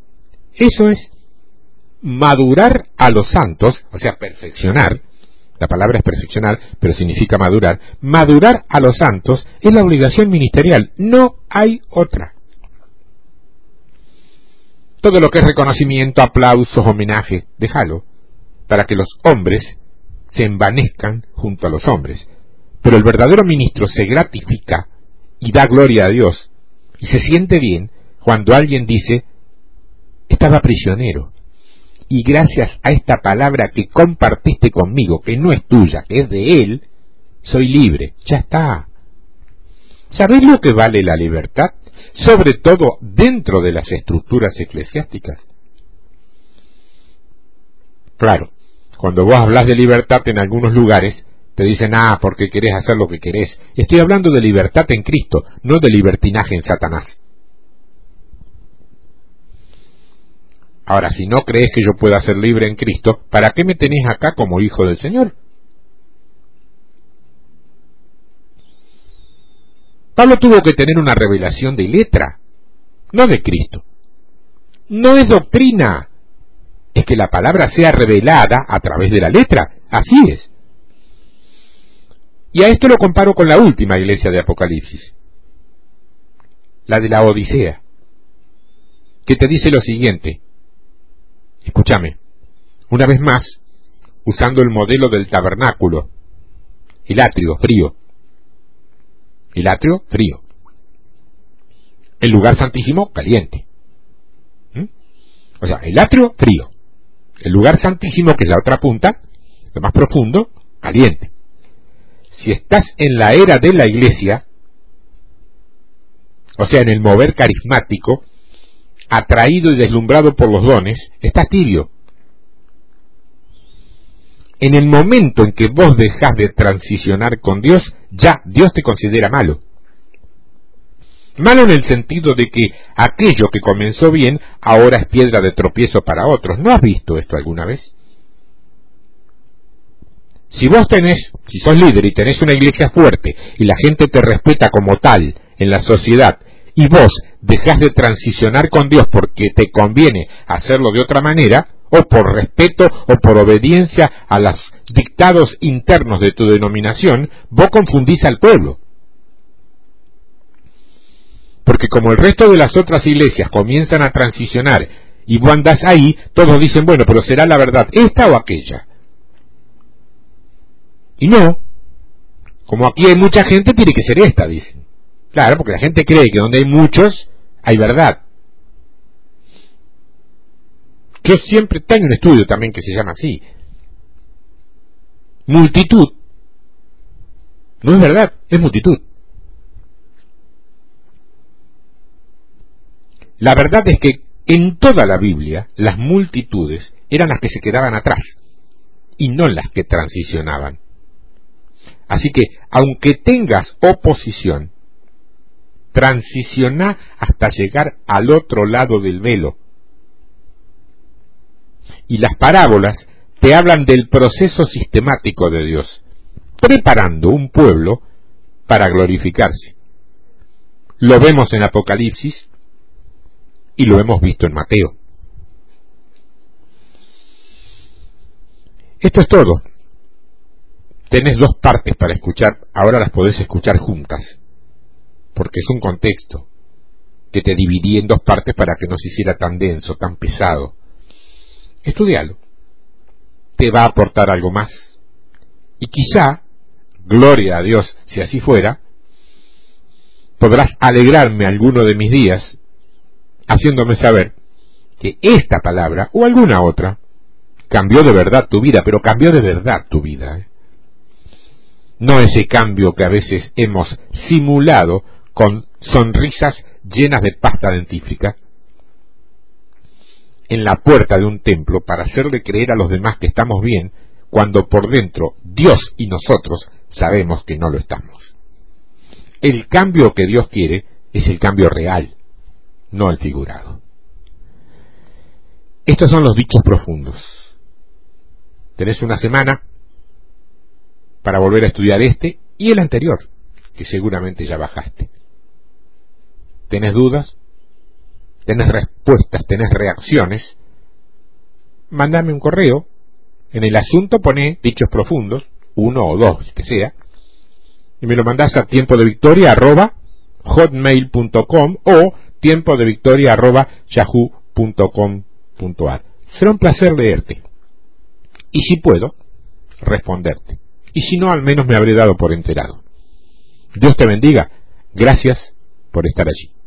Eso es madurar a los santos, o sea, perfeccionar, la palabra es perfeccionar, pero significa madurar, madurar a los santos es la obligación ministerial, no hay otra. Todo lo que es reconocimiento, aplausos, homenaje, déjalo, para que los hombres se envanezcan junto a los hombres. Pero el verdadero ministro se gratifica y da gloria a Dios y se siente bien cuando alguien dice, estaba prisionero, y gracias a esta palabra que compartiste conmigo, que no es tuya, que es de Él, soy libre. Ya está. ¿Sabéis lo que vale la libertad? Sobre todo dentro de las estructuras eclesiásticas. Claro, cuando vos hablas de libertad en algunos lugares, te dicen, ah, porque querés hacer lo que querés. Estoy hablando de libertad en Cristo, no de libertinaje en Satanás. Ahora, si no crees que yo pueda ser libre en Cristo, ¿para qué me tenés acá como hijo del Señor? Pablo tuvo que tener una revelación de letra, no de Cristo. No es doctrina, es que la palabra sea revelada a través de la letra, así es. Y a esto lo comparo con la última iglesia de Apocalipsis, la de la Odisea, que te dice lo siguiente, Escúchame, una vez más, usando el modelo del tabernáculo, el atrio frío, el atrio frío, el lugar santísimo caliente. ¿Mm? O sea, el atrio frío, el lugar santísimo, que es la otra punta, lo más profundo, caliente. Si estás en la era de la iglesia, o sea, en el mover carismático, atraído y deslumbrado por los dones, estás tibio. En el momento en que vos dejas de transicionar con Dios, ya Dios te considera malo. Malo en el sentido de que aquello que comenzó bien ahora es piedra de tropiezo para otros. ¿No has visto esto alguna vez? Si vos tenés, si sos líder y tenés una iglesia fuerte y la gente te respeta como tal en la sociedad y vos dejas de transicionar con Dios porque te conviene hacerlo de otra manera, o por respeto o por obediencia a los dictados internos de tu denominación, vos confundís al pueblo. Porque como el resto de las otras iglesias comienzan a transicionar y vos andás ahí, todos dicen, bueno, pero será la verdad esta o aquella. Y no, como aquí hay mucha gente, tiene que ser esta, dicen. Claro, porque la gente cree que donde hay muchos, hay verdad. Yo siempre tengo un estudio también que se llama así. Multitud. No es verdad, es multitud. La verdad es que en toda la Biblia las multitudes eran las que se quedaban atrás y no las que transicionaban. Así que, aunque tengas oposición, transiciona hasta llegar al otro lado del velo. Y las parábolas te hablan del proceso sistemático de Dios, preparando un pueblo para glorificarse. Lo vemos en Apocalipsis y lo hemos visto en Mateo. Esto es todo. Tenés dos partes para escuchar, ahora las podés escuchar juntas, porque es un contexto que te dividí en dos partes para que no se hiciera tan denso, tan pesado. Estudialo. Te va a aportar algo más. Y quizá, gloria a Dios si así fuera, podrás alegrarme alguno de mis días haciéndome saber que esta palabra o alguna otra cambió de verdad tu vida, pero cambió de verdad tu vida. ¿eh? No ese cambio que a veces hemos simulado con sonrisas llenas de pasta dentífrica en la puerta de un templo para hacerle creer a los demás que estamos bien, cuando por dentro Dios y nosotros sabemos que no lo estamos. El cambio que Dios quiere es el cambio real, no el figurado. Estos son los dichos profundos. Tenés una semana para volver a estudiar este y el anterior, que seguramente ya bajaste. ¿Tenés dudas? ¿Tenés respuestas? ¿Tenés reacciones? Mándame un correo. En el asunto pone dichos profundos, uno o dos, que sea, y me lo mandás a tiempo de victoria arroba hotmail.com o tiempo de victoria arroba yahoo.com.ar. Será un placer leerte y si puedo, responderte. Y si no, al menos me habré dado por enterado. Dios te bendiga. Gracias por estar allí.